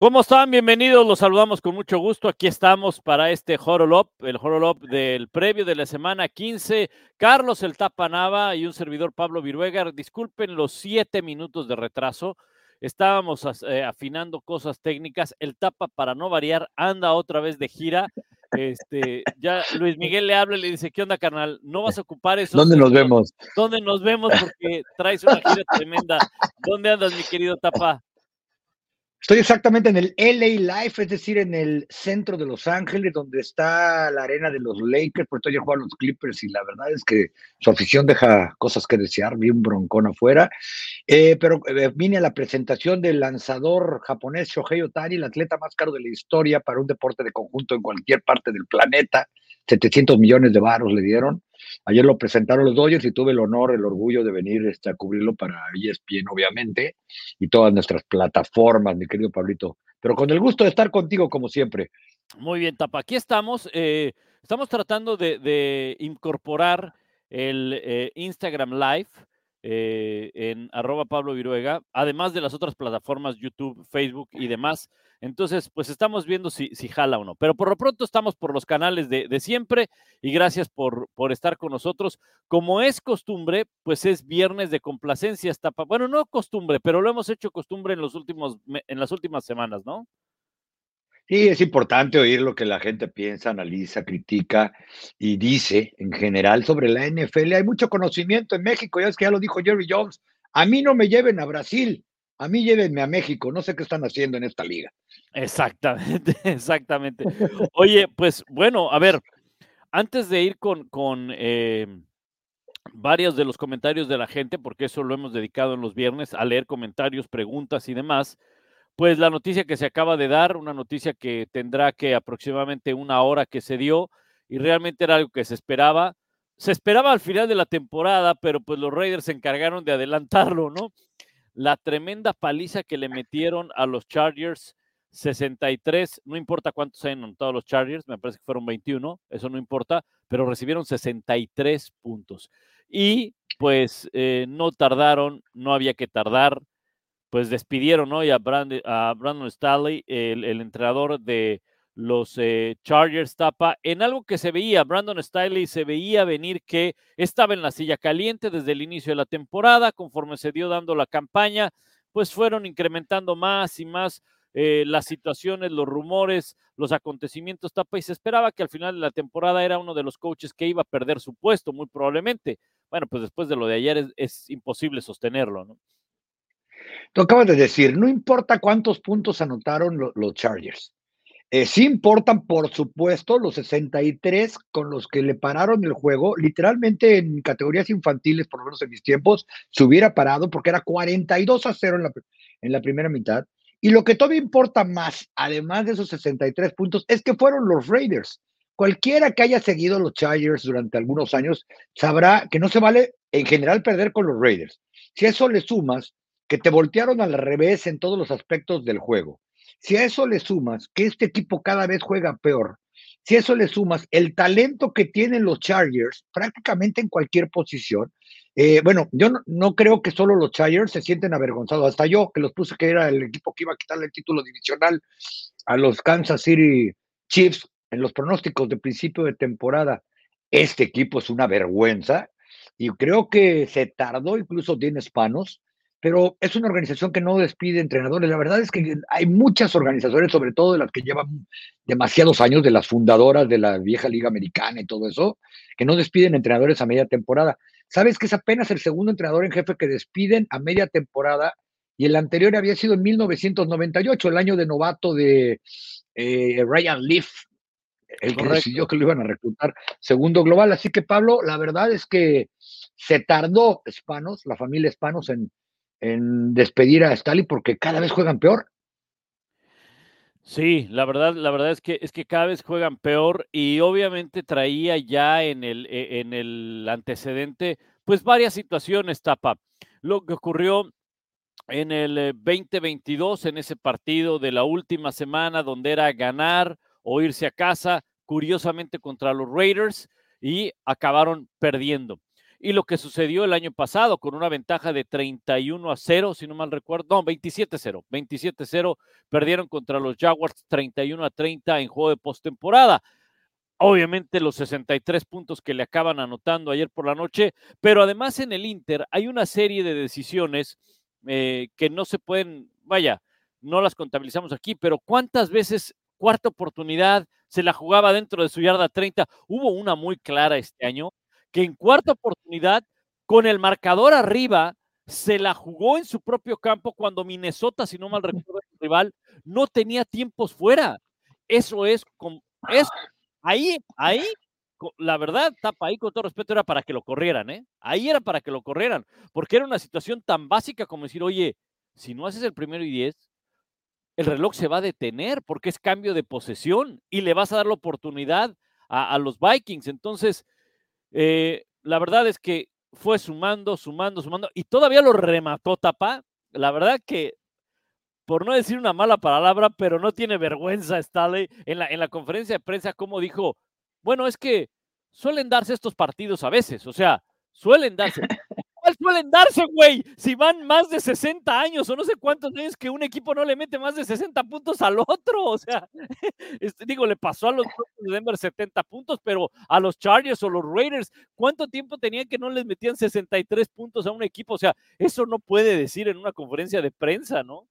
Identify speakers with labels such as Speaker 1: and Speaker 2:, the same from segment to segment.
Speaker 1: ¿Cómo están? Bienvenidos, los saludamos con mucho gusto. Aquí estamos para este Horolop, el Horolop del previo de la semana 15. Carlos el Tapanava y un servidor Pablo Viruega. Disculpen los siete minutos de retraso. Estábamos eh, afinando cosas técnicas. El Tapa, para no variar, anda otra vez de gira. Este, ya Luis Miguel le habla y le dice, ¿qué onda, carnal? No vas a ocupar eso.
Speaker 2: ¿Dónde nos vemos?
Speaker 1: ¿Dónde nos vemos? Porque traes una gira tremenda. ¿Dónde andas, mi querido Tapa?
Speaker 2: Estoy exactamente en el LA Life, es decir, en el centro de Los Ángeles, donde está la arena de los Lakers, porque estoy jugando los Clippers y la verdad es que su afición deja cosas que desear, vi un broncón afuera, eh, pero eh, vine a la presentación del lanzador japonés Shohei Otani, el atleta más caro de la historia para un deporte de conjunto en cualquier parte del planeta, 700 millones de varos le dieron, Ayer lo presentaron los Dodgers y tuve el honor, el orgullo de venir este, a cubrirlo para ESPN, obviamente, y todas nuestras plataformas, mi querido Pablito. Pero con el gusto de estar contigo, como siempre.
Speaker 1: Muy bien, Tapa. Aquí estamos. Eh, estamos tratando de, incorporar el eh, Instagram Live eh, en arroba Pablo Viruega, además de las otras plataformas, YouTube, Facebook y demás. Entonces, pues estamos viendo si, si jala o no. Pero por lo pronto estamos por los canales de, siempre y gracias por, por, estar con nosotros. Como es costumbre, pues es viernes de complacencia. Tapa. Bueno, no costumbre, pero lo hemos hecho costumbre en, los últimos, en las últimas semanas, ¿no?
Speaker 2: Sí, es importante oír lo que la gente piensa, analiza, critica y dice en general sobre la NFL. Hay mucho conocimiento en México, ya es que ya lo dijo Jerry Jones. A mí no me lleven a Brasil, a mí llévenme a México. No sé qué están haciendo en esta liga.
Speaker 1: Exactamente, exactamente. Oye, pues bueno, a ver, antes de ir con, con eh, varios de los comentarios de la gente, porque eso lo hemos dedicado en los viernes, a leer comentarios, preguntas y demás pues la noticia que se acaba de dar, una noticia que tendrá que aproximadamente una hora que se dio y realmente era algo que se esperaba. Se esperaba al final de la temporada, pero pues los Raiders se encargaron de adelantarlo, ¿no? La tremenda paliza que le metieron a los Chargers, 63, no importa cuántos hayan anotado los Chargers, me parece que fueron 21, eso no importa, pero recibieron 63 puntos. Y pues eh, no tardaron, no había que tardar, pues despidieron hoy a, a Brandon Staley, el, entrenador de los eh, Chargers Tapa, en algo que se veía, Brandon Staley se veía venir que estaba en la silla caliente desde el inicio de la temporada, conforme se dio dando la campaña, pues fueron incrementando más y más eh, las situaciones, los rumores, los acontecimientos Tapa, y se esperaba que al final de la temporada era uno de los coaches que iba a perder su puesto, muy probablemente. Bueno, pues después de lo de ayer es, es imposible sostenerlo, ¿no?
Speaker 2: Tú acabas de decir, no importa cuántos puntos anotaron los Chargers. Eh, sí importan, por supuesto, los 63 con los que le pararon el juego. Literalmente en categorías infantiles, por lo menos en mis tiempos, se hubiera parado porque era 42 a 0 en la, en la primera mitad. Y lo que todavía importa más, además de esos 63 puntos, es que fueron los Raiders. Cualquiera que haya seguido los Chargers durante algunos años sabrá que no se vale en general perder con los Raiders. Si eso le sumas que te voltearon al revés en todos los aspectos del juego. Si a eso le sumas que este equipo cada vez juega peor, si a eso le sumas el talento que tienen los Chargers prácticamente en cualquier posición, eh, bueno, yo no, creo que solo los Chargers se sienten avergonzados, hasta yo que los puse que era el equipo que iba a quitarle el título divisional a los Kansas City Chiefs en los pronósticos de principio de temporada. Este equipo es una vergüenza y creo que se tardó incluso Dean Spanos pero es una organización que no despide entrenadores. La verdad es que hay muchas organizaciones, sobre todo de las que llevan demasiados años, de las fundadoras de la vieja liga americana y todo eso, que no despiden entrenadores a media temporada. ¿Sabes que es apenas el segundo entrenador en jefe que despiden a media temporada? Y el anterior había sido en 1998, el año de novato de eh, Ryan Leaf, el que decidió que lo iban a reclutar segundo global. Así que, Pablo, la verdad es que se tardó Hispanos, la familia Hispanos, en, en despedir a Stalin porque cada vez juegan peor.
Speaker 1: Sí, la verdad, la verdad es que es que cada vez juegan peor y obviamente traía ya en el, e, en el antecedente, pues varias situaciones, tapa. Lo que ocurrió en el 2022, eh, en ese partido de la última semana, donde era ganar o irse a casa, curiosamente contra los Raiders, y acabaron perdiendo y lo que sucedió el año pasado con una ventaja de 31 a 0, si no mal recuerdo, no, 27 a 0, 27 a 0, perdieron contra los Jaguars 31 a 30 en juego de postemporada. Obviamente los 63 puntos que le acaban anotando ayer por la noche, pero además en el Inter hay una serie de decisiones eh, que no se pueden, vaya, no las contabilizamos aquí, pero ¿cuántas veces cuarta oportunidad se la jugaba dentro de su yarda 30? Hubo una muy clara este año que en cuarta oportunidad, con el marcador arriba, se la jugó en su propio campo cuando Minnesota, si no mal recuerdo, el rival, no tenía tiempos fuera. Eso es, es ahí, ahí, la verdad, tapa ahí con todo respeto, era para que lo corrieran, ¿eh? Ahí era para que lo corrieran, porque era una situación tan básica como decir, oye, si no haces el primero y diez, el reloj se va a detener porque es cambio de posesión y le vas a dar la oportunidad a, a los Vikings. Entonces, eh, la verdad es que fue sumando, sumando, sumando y todavía lo remató Tapa. La verdad que, por no decir una mala palabra, pero no tiene vergüenza Staley en la, en la conferencia de prensa, como dijo, bueno, es que suelen darse estos partidos a veces, o sea, suelen darse suelen darse, güey? Si van más de 60 años o no sé cuántos años que un equipo no le mete más de 60 puntos al otro. O sea, este, digo, le pasó a los de Denver 70 puntos, pero a los Chargers o los Raiders, ¿cuánto tiempo tenían que no les metían 63 puntos a un equipo? O sea, eso no puede decir en una conferencia de prensa, ¿no?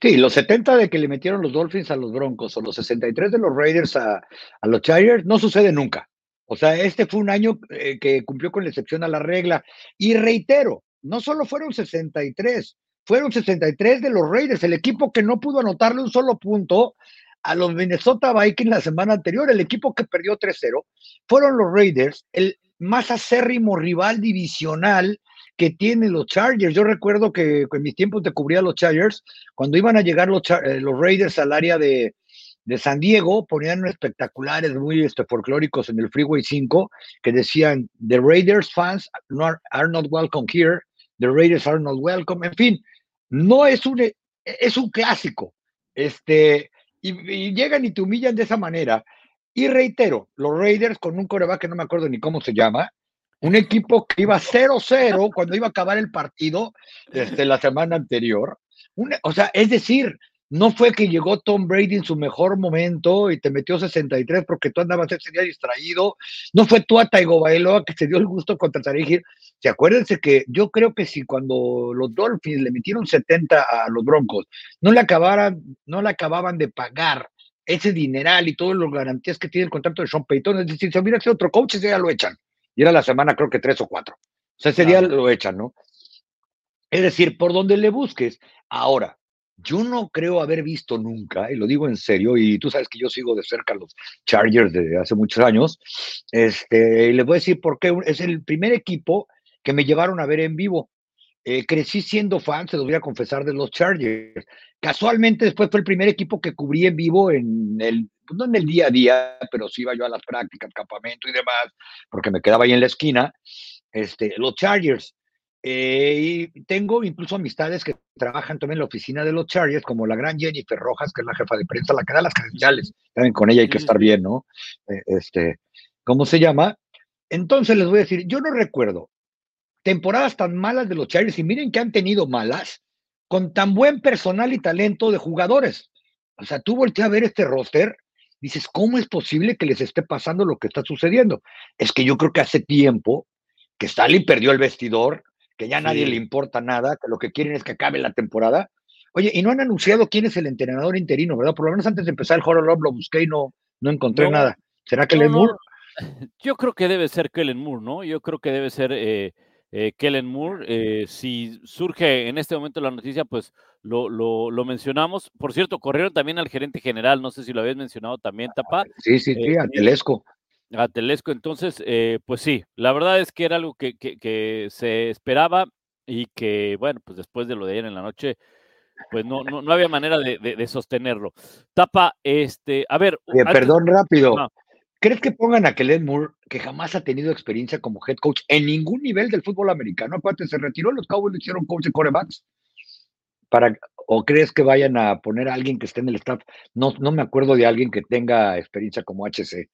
Speaker 2: Sí, los 70 de que le metieron los Dolphins a los Broncos o los 63 de los Raiders a, a los Chargers no sucede nunca. O sea, este fue un año eh, que cumplió con la excepción a la regla. Y reitero, no solo fueron 63, fueron 63 de los Raiders, el equipo que no pudo anotarle un solo punto a los Minnesota Vikings la semana anterior, el equipo que perdió 3-0, fueron los Raiders, el más acérrimo rival divisional que tienen los Chargers. Yo recuerdo que en mis tiempos te cubría los Chargers, cuando iban a llegar los, eh, los Raiders al área de, de San Diego ponían espectaculares muy este, folclóricos en el Freeway 5 que decían, The Raiders fans are not welcome here, the Raiders are not welcome, en fin, no es un, es un clásico, este, y, llegan y te humillan de esa manera. Y reitero, los Raiders con un coreback que no me acuerdo ni cómo se llama, un equipo que iba 0-0 cuando iba a acabar el partido este, la semana anterior. o sea, es decir, no fue que llegó Tom Brady en su mejor momento y te metió 63 porque tú andabas ese día distraído. No fue tú a Taigo Bailoa que se dio el gusto contra Se acuérdense que yo creo que si cuando los Dolphins le metieron 70 a los Broncos, no le acabaran, no le acababan de pagar ese dineral y todas las garantías que tiene el contrato de Sean Payton, es decir, si hubiera sido otro coach, ese día lo echan. Y era la semana creo que tres o cuatro. O sea, ese día lo echan, ¿no? Es decir, por donde le busques. Ahora, yo no creo haber visto nunca, y lo digo en serio, y tú sabes que yo sigo de cerca los Chargers desde hace muchos años, este, y les voy a decir por qué, es el primer equipo que me llevaron a ver en vivo. Eh, crecí siendo fan, se lo voy a confesar, de los Chargers. Casualmente después fue el primer equipo que cubrí en vivo en el, pues, no en el día a día, pero sí iba yo a las prácticas, campamento y demás, porque me quedaba ahí en la esquina. Este, los Chargers, eh, y tengo incluso amistades que trabajan también en la oficina de los Chargers, como la gran Jennifer Rojas, que es la jefa de prensa, la que da las credenciales. También con ella hay que estar bien, ¿no? Eh, este, ¿Cómo se llama? Entonces les voy a decir, yo no recuerdo temporadas tan malas de los Chargers, y miren que han tenido malas, con tan buen personal y talento de jugadores. O sea, tú volteas a ver este roster, dices, ¿cómo es posible que les esté pasando lo que está sucediendo? Es que yo creo que hace tiempo que Stalin perdió el vestidor, que ya a nadie le importa nada, que lo que quieren es que acabe la temporada. Oye, y no han anunciado quién es el entrenador interino, ¿verdad? Por lo menos antes de empezar el Horror lo busqué y no, no encontré nada. ¿Será Kellen Moore?
Speaker 1: Yo creo que debe ser Kellen Moore, ¿no? Yo creo que debe ser eh, eh, Kellen Moore. Eh, si surge en este momento la noticia, pues lo, lo, mencionamos. Por cierto, corrieron también al gerente general, no sé si lo habías mencionado también, Tapa.
Speaker 2: Sí, sí, sí, a Telesco.
Speaker 1: A Telesco, entonces, pues sí, la verdad es que era algo que, que, se esperaba y que, bueno, pues después de lo de ayer en la noche, pues no, no, no había manera de, de, sostenerlo. Tapa, este, a ver.
Speaker 2: perdón, rápido. ¿Crees que pongan a Kellen Moore, que jamás ha tenido experiencia como head coach en ningún nivel del fútbol americano? Aparte, se retiró, los Cowboys le hicieron coach de corebacks. Para, ¿O crees que vayan a poner a alguien que esté en el staff? No, no me acuerdo de alguien que tenga experiencia como HC.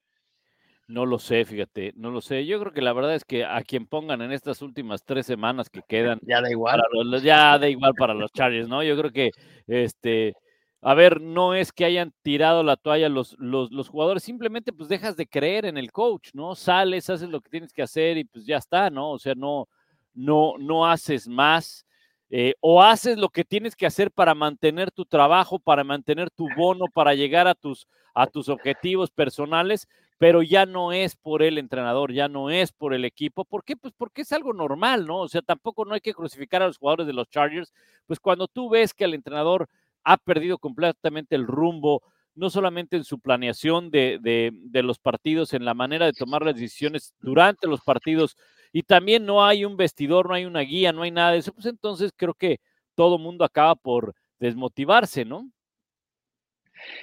Speaker 1: No lo sé, fíjate, no lo sé. Yo creo que la verdad es que a quien pongan en estas últimas tres semanas que quedan,
Speaker 2: ya da igual.
Speaker 1: ya da igual para los Chargers, ¿no? Yo creo que este a ver, no es que hayan tirado la toalla los, los, jugadores, simplemente pues dejas de creer en el coach, ¿no? Sales, haces lo que tienes que hacer y pues ya está, ¿no? O sea, no, no, no haces más. Eh, o haces lo que tienes que hacer para mantener tu trabajo, para mantener tu bono, para llegar a tus, a tus objetivos personales, pero ya no es por el entrenador, ya no es por el equipo. ¿Por qué? Pues porque es algo normal, ¿no? O sea, tampoco no hay que crucificar a los jugadores de los Chargers, pues cuando tú ves que el entrenador ha perdido completamente el rumbo, no solamente en su planeación de, de, los partidos, en la manera de tomar las decisiones durante los partidos, y también no hay un vestidor, no hay una guía, no hay nada de eso, pues entonces creo que todo mundo acaba por desmotivarse, ¿no?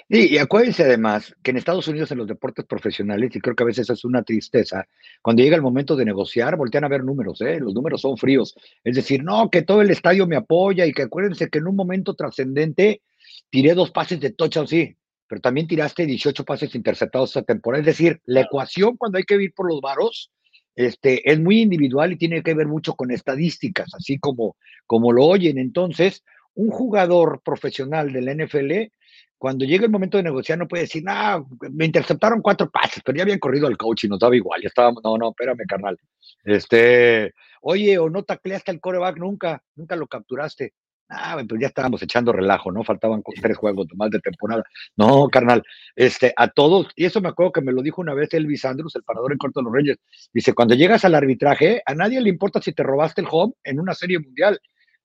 Speaker 2: Y acuérdense además que en Estados Unidos en los deportes profesionales, y creo que a veces es una tristeza, cuando llega el momento de negociar, voltean a ver números, ¿eh? los números son fríos. Es decir, no, que todo el estadio me apoya y que acuérdense que en un momento trascendente tiré dos pases de touchdown, sí, pero también tiraste 18 pases interceptados esta temporada. Es decir, la ecuación cuando hay que ir por los varos este, es muy individual y tiene que ver mucho con estadísticas, así como, como lo oyen. Entonces, un jugador profesional del NFL cuando llega el momento de negociar no puede decir, no, me interceptaron cuatro pases, pero ya habían corrido al coach y nos daba igual, ya estábamos, no, no, espérame, carnal. Este, oye, o no tacleaste al coreback nunca, nunca lo capturaste. Ah, pues ya estábamos echando relajo, ¿no? Faltaban tres juegos más de temporada. No, carnal, este, a todos, y eso me acuerdo que me lo dijo una vez Elvis Andrews, el parador en Corto de los Reyes. Dice, cuando llegas al arbitraje, a nadie le importa si te robaste el home en una serie mundial.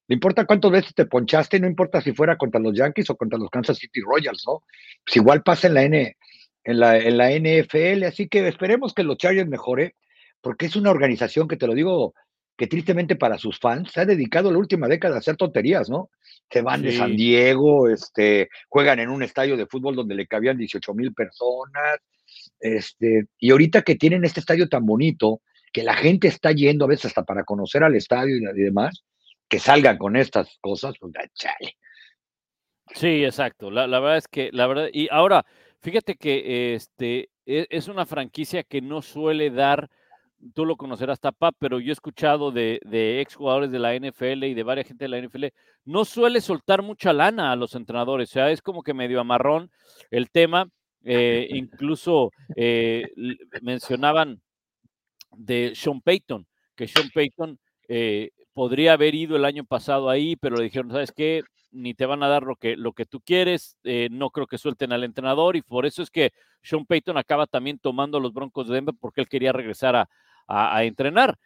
Speaker 2: No importa cuántas veces te ponchaste, no importa si fuera contra los Yankees o contra los Kansas City Royals, ¿no? Pues igual pasa en la, N, en la, en la NFL, así que esperemos que los Chargers mejore, porque es una organización que te lo digo, que tristemente para sus fans se ha dedicado la última década a hacer tonterías, ¿no? Se van de San Diego, este, juegan en un estadio de fútbol donde le cabían 18 mil personas, este, y ahorita que tienen este estadio tan bonito, que la gente está yendo a veces hasta para conocer al estadio y demás, que salgan con estas cosas, pues chale.
Speaker 1: Sí, exacto. La, verdad es que, la verdad, y ahora, fíjate que este e, es una franquicia que no suele dar, tú lo conocerás, Tapa, pero yo he escuchado de, de exjugadores de la NFL y de varias gente de la NFL, no suele soltar mucha lana a los entrenadores, o sea, es como que medio amarrón el tema. Eh, incluso eh, mencionaban de Sean Payton, que Sean Payton eh, podría haber ido el año pasado ahí, pero le dijeron, ¿sabes qué? Ni te van a dar lo que, lo que tú quieres, eh, no creo que suelten al entrenador y por eso es que Sean Payton acaba también tomando los Broncos de Denver porque él quería regresar a, a, entrenar.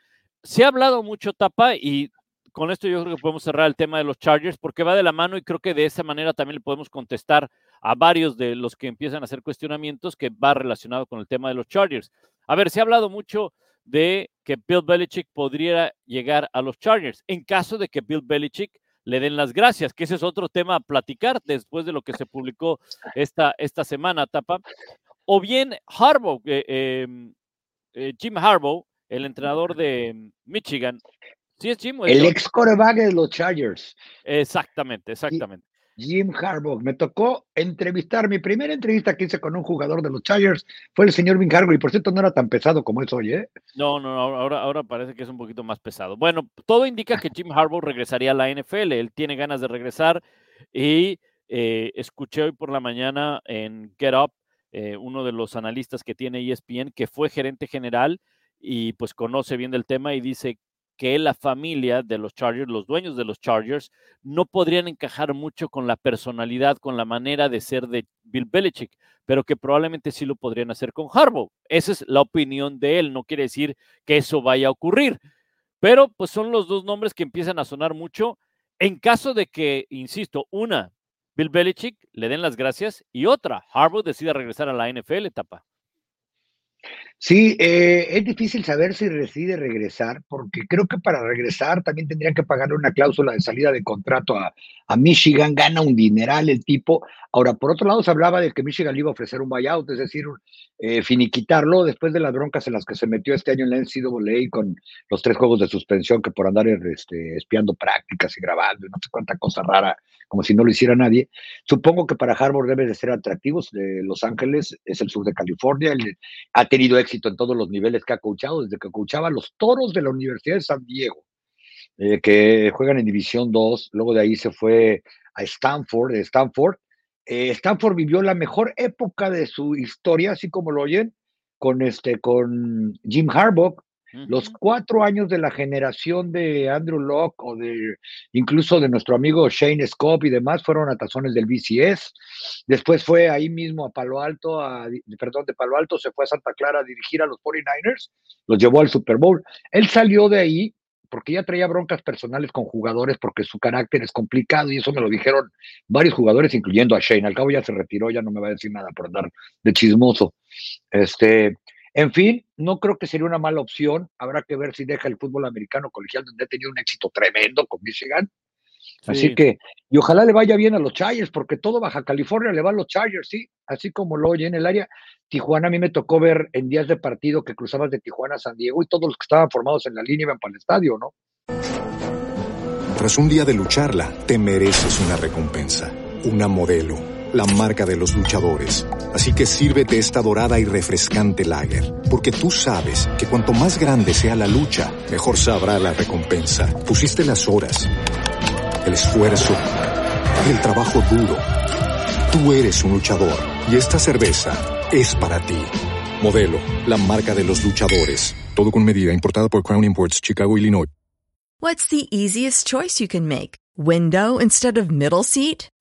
Speaker 1: Se ha hablado mucho, Tapa, y con esto yo creo que podemos cerrar el tema de los Chargers porque va de la mano y creo que de esa manera también le podemos contestar a varios de los que empiezan a hacer cuestionamientos que va relacionado con el tema de los Chargers. A ver, se ha hablado mucho de que Bill Belichick podría llegar a los Chargers en caso de que Bill Belichick le den las gracias, que ese es otro tema a platicar después de lo que se publicó esta, esta semana, Tapa. O bien Harbaugh, eh, em, eh, Jim Harbaugh, el entrenador de Michigan. ¿Sí es Jim?
Speaker 2: el ex coreback de los Chargers.
Speaker 1: Exactamente, exactamente.
Speaker 2: Jim Harbaugh. Me tocó entrevistar, mi primera entrevista que hice con un jugador de los Chargers fue el señor Jim Harbaugh, y por cierto no era tan pesado como es hoy, ¿eh?
Speaker 1: No, no, ahora, ahora parece que es un poquito más pesado. Bueno, todo indica que Jim Harbaugh regresaría a la NFL, él tiene ganas de regresar y eh, escuché hoy por la mañana en Get Up, eh, uno de los analistas que tiene ESPN, que fue gerente general y pues conoce bien del tema y dice que la familia de los Chargers, los dueños de los Chargers, no podrían encajar mucho con la personalidad, con la manera de ser de Bill Belichick, pero que probablemente sí lo podrían hacer con Harbaugh. Esa es la opinión de él, no quiere decir que eso vaya a ocurrir. Pero pues son los dos nombres que empiezan a sonar mucho en caso de que, insisto, una, Bill Belichick le den las gracias y otra, Harbaugh decida regresar a la NFL, etapa.
Speaker 2: Sí, eh, es difícil saber si decide regresar, porque creo que para regresar también tendrían que pagarle una cláusula de salida de contrato a, Michigan, gana un dineral el tipo. Ahora, por otro lado, se hablaba de que Michigan le iba a ofrecer un buyout, es decir, eh, finiquitarlo después de las broncas en las que se metió este año en la NCAA con los tres juegos de suspensión que por andar este, espiando prácticas y grabando y no sé cuánta cosa rara, como si no lo hiciera nadie. Supongo que para Harvard debe de ser atractivos. De Los Ángeles es el sur de California, ha tenido éxito en todos los niveles que ha coachado, desde que coachaba los toros de la Universidad de San Diego, eh, que juegan en División 2, luego de ahí se fue a Stanford, de Stanford. Eh, Stanford vivió la mejor época de su historia, así como lo oyen, con, este, con Jim Harbaugh, los cuatro años de la generación de Andrew Locke o de incluso de nuestro amigo Shane Scope y demás fueron a tazones del BCS. Después fue ahí mismo a Palo Alto, a, perdón, de Palo Alto se fue a Santa Clara a dirigir a los 49ers, los llevó al Super Bowl. Él salió de ahí porque ya traía broncas personales con jugadores porque su carácter es complicado y eso me lo dijeron varios jugadores, incluyendo a Shane. Al cabo ya se retiró, ya no me va a decir nada por andar de chismoso. Este, en fin, no creo que sería una mala opción. Habrá que ver si deja el fútbol americano colegial, donde ha tenido un éxito tremendo con Michigan. Así que, y ojalá le vaya bien a los Chargers, porque todo Baja California le va a los Chargers, sí, así como lo oye en el área. Tijuana, a mí me tocó ver en días de partido que cruzabas de Tijuana a San Diego y todos los que estaban formados en la línea iban para el estadio, ¿no?
Speaker 3: Tras un día de lucharla, te mereces una recompensa, una modelo la marca de los luchadores. Así que sírvete esta dorada y refrescante lager, porque tú sabes que cuanto más grande sea la lucha, mejor sabrá la recompensa. Pusiste las horas, el esfuerzo, el trabajo duro. Tú eres un luchador y esta cerveza es para ti. Modelo, la marca de los luchadores. Todo con medida, importada por Crown Imports, Chicago, Illinois.
Speaker 4: What's the easiest choice you can make? Window instead of middle seat?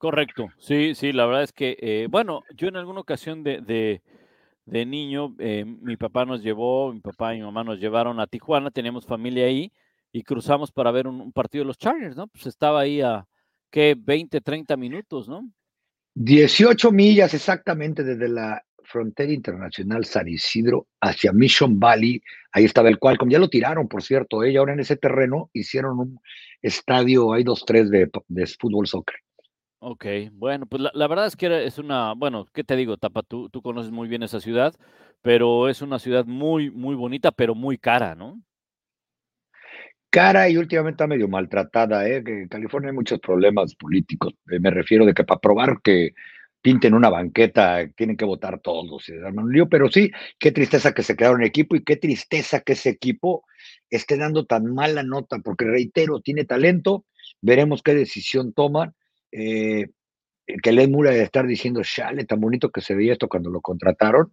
Speaker 1: Correcto, sí, sí, la verdad es que, eh, bueno, yo en alguna ocasión de, de, niño, eh, mi papá nos llevó, mi papá y mi mamá nos llevaron a Tijuana, teníamos familia ahí y cruzamos para ver un, partido de los Chargers, ¿no? Pues estaba ahí a, ¿qué? 20, 30 minutos, ¿no?
Speaker 2: 18 millas exactamente desde la frontera internacional San Isidro hacia Mission Valley. Ahí estaba el cual, como ya lo tiraron, por cierto, ¿eh? ahora en ese terreno hicieron un estadio, hay dos, tres de, de fútbol soccer.
Speaker 1: Ok, bueno, pues la, verdad es que es una, bueno, ¿qué te digo, Tapa? Tú, tú conoces muy bien esa ciudad, pero es una ciudad muy, muy bonita, pero muy cara, ¿no?
Speaker 2: Cara y últimamente está medio maltratada, ¿eh? En California hay muchos problemas políticos. Eh, me refiero de que para probar que pinten una banqueta tienen que votar todos. Lío, pero sí, qué tristeza que se quedaron equipo y qué tristeza que ese equipo esté dando tan mala nota, porque reitero, tiene talento, veremos qué decisión toman eh, que Len Mura de estar diciendo, chale, tan bonito que se veía esto cuando lo contrataron.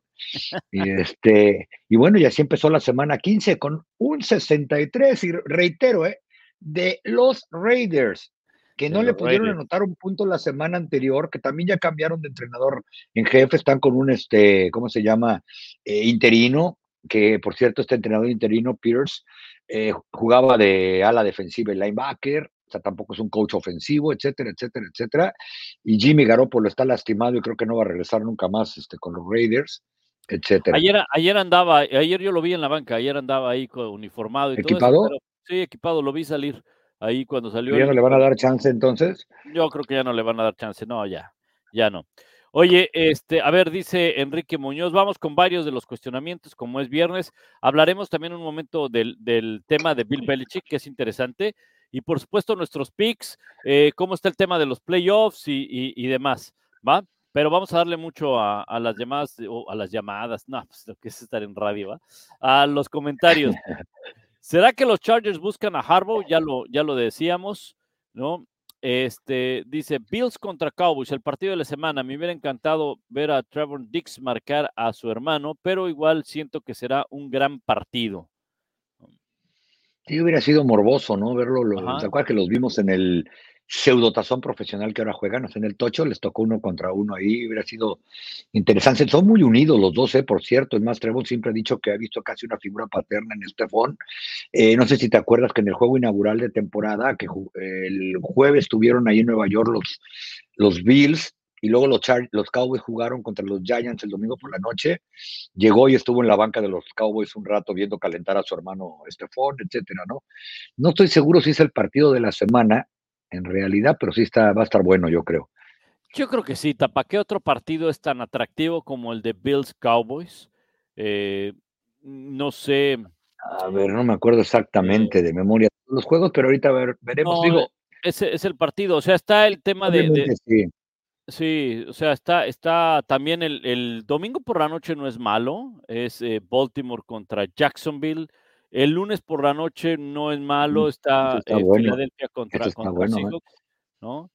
Speaker 2: Y, este, y bueno, y así empezó la semana 15 con un 63, y reitero, eh, de los Raiders, que no le pudieron anotar un punto la semana anterior, que también ya cambiaron de entrenador en jefe, están con un, este, ¿cómo se llama? Eh, interino, que por cierto, este entrenador interino, Pierce, eh, jugaba de ala defensiva y linebacker, o sea, tampoco es un coach ofensivo, etcétera, etcétera, etcétera. Y Jimmy Garoppolo está lastimado y creo que no va a regresar nunca más este, con los Raiders, etcétera.
Speaker 1: Ayer, ayer andaba, ayer yo lo vi en la banca, ayer andaba ahí uniformado y
Speaker 2: ¿Equipado?
Speaker 1: todo sí, equipado, lo vi salir. ahí cuando salió.
Speaker 2: ¿Ya no le van a dar chance entonces?
Speaker 1: Yo creo que ya no le van a dar chance, no, ya, ya no. Oye, este, a ver, dice Enrique Muñoz, vamos con varios de los cuestionamientos, como es viernes. Hablaremos también un momento del, del tema de Bill Belichick, que es interesante. Y por supuesto, nuestros picks, eh, cómo está el tema de los playoffs y, y, y demás, ¿va? Pero vamos a darle mucho a, a las llamadas, o a las llamadas, no, pues lo que es estar en radio, ¿va? A los comentarios. ¿Será que los Chargers buscan a Harbaugh? Ya lo, ya lo decíamos, ¿no? Este, dice Bills contra Cowboys, el partido de la semana. Me hubiera encantado ver a Trevor Dix marcar a su hermano, pero igual siento que será un gran partido.
Speaker 2: Sí, hubiera sido morboso, ¿no? Verlo, lo, ¿te acuerdas que los vimos en el pseudotazón profesional que ahora juegan? O sea, en el tocho les tocó uno contra uno ahí, hubiera sido interesante. Son muy unidos los dos, ¿eh? por cierto. Es más, Trevor siempre ha dicho que ha visto casi una figura paterna en Estefón. Eh, no sé si te acuerdas que en el juego inaugural de temporada, que el jueves estuvieron ahí en Nueva York los, los Bills, y luego los, Char los Cowboys jugaron contra los Giants el domingo por la noche. Llegó y estuvo en la banca de los Cowboys un rato viendo calentar a su hermano Estefón, etcétera, ¿no? No estoy seguro si es el partido de la semana, en realidad, pero sí está, va a estar bueno, yo creo.
Speaker 1: Yo creo que sí, Tapa. ¿Qué otro partido es tan atractivo como el de Bills Cowboys? Eh, no sé.
Speaker 2: A ver, no me acuerdo exactamente eh, de memoria los juegos, pero ahorita ver, veremos.
Speaker 1: No,
Speaker 2: digo,
Speaker 1: ese es el partido. O sea, está el tema de, de,
Speaker 2: sí.
Speaker 1: Sí, o sea, está, está también el, el, domingo por la noche no es malo, es eh, Baltimore contra Jacksonville. El lunes por la noche no es malo, está,
Speaker 2: está
Speaker 1: eh,
Speaker 2: bueno.
Speaker 1: Filadelfia contra,
Speaker 2: está
Speaker 1: contra
Speaker 2: bueno, ¿eh?
Speaker 1: Seahawks, ¿no?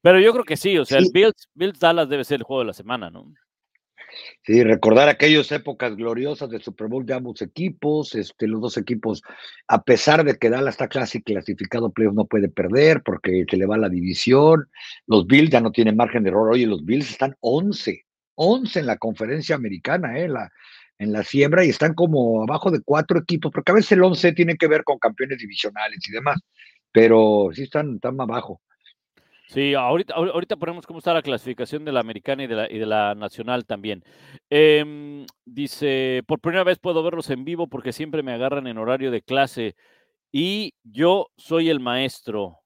Speaker 1: Pero yo creo que sí, o sea,
Speaker 2: Sí.
Speaker 1: el Bills, Bills Dallas debe ser el juego de la semana, ¿no?
Speaker 2: Sí, recordar aquellas épocas gloriosas de Super Bowl de ambos equipos, este, los dos equipos, a pesar de que Dallas está casi clasificado playoff, no puede perder porque se le va la división. Los Bills ya no tienen margen de error. Oye, los Bills están 11, 11 en la conferencia americana, ¿eh? La, en la siembra y están como abajo de cuatro equipos, porque a veces el 11 tiene que ver con campeones divisionales y demás, pero sí están, están abajo.
Speaker 1: Sí, ahorita, ahor- ahorita ponemos cómo está la clasificación de la americana y de la, y de la nacional también. Em, dice, por primera vez puedo verlos en vivo porque siempre me agarran en horario de clase y yo soy el maestro.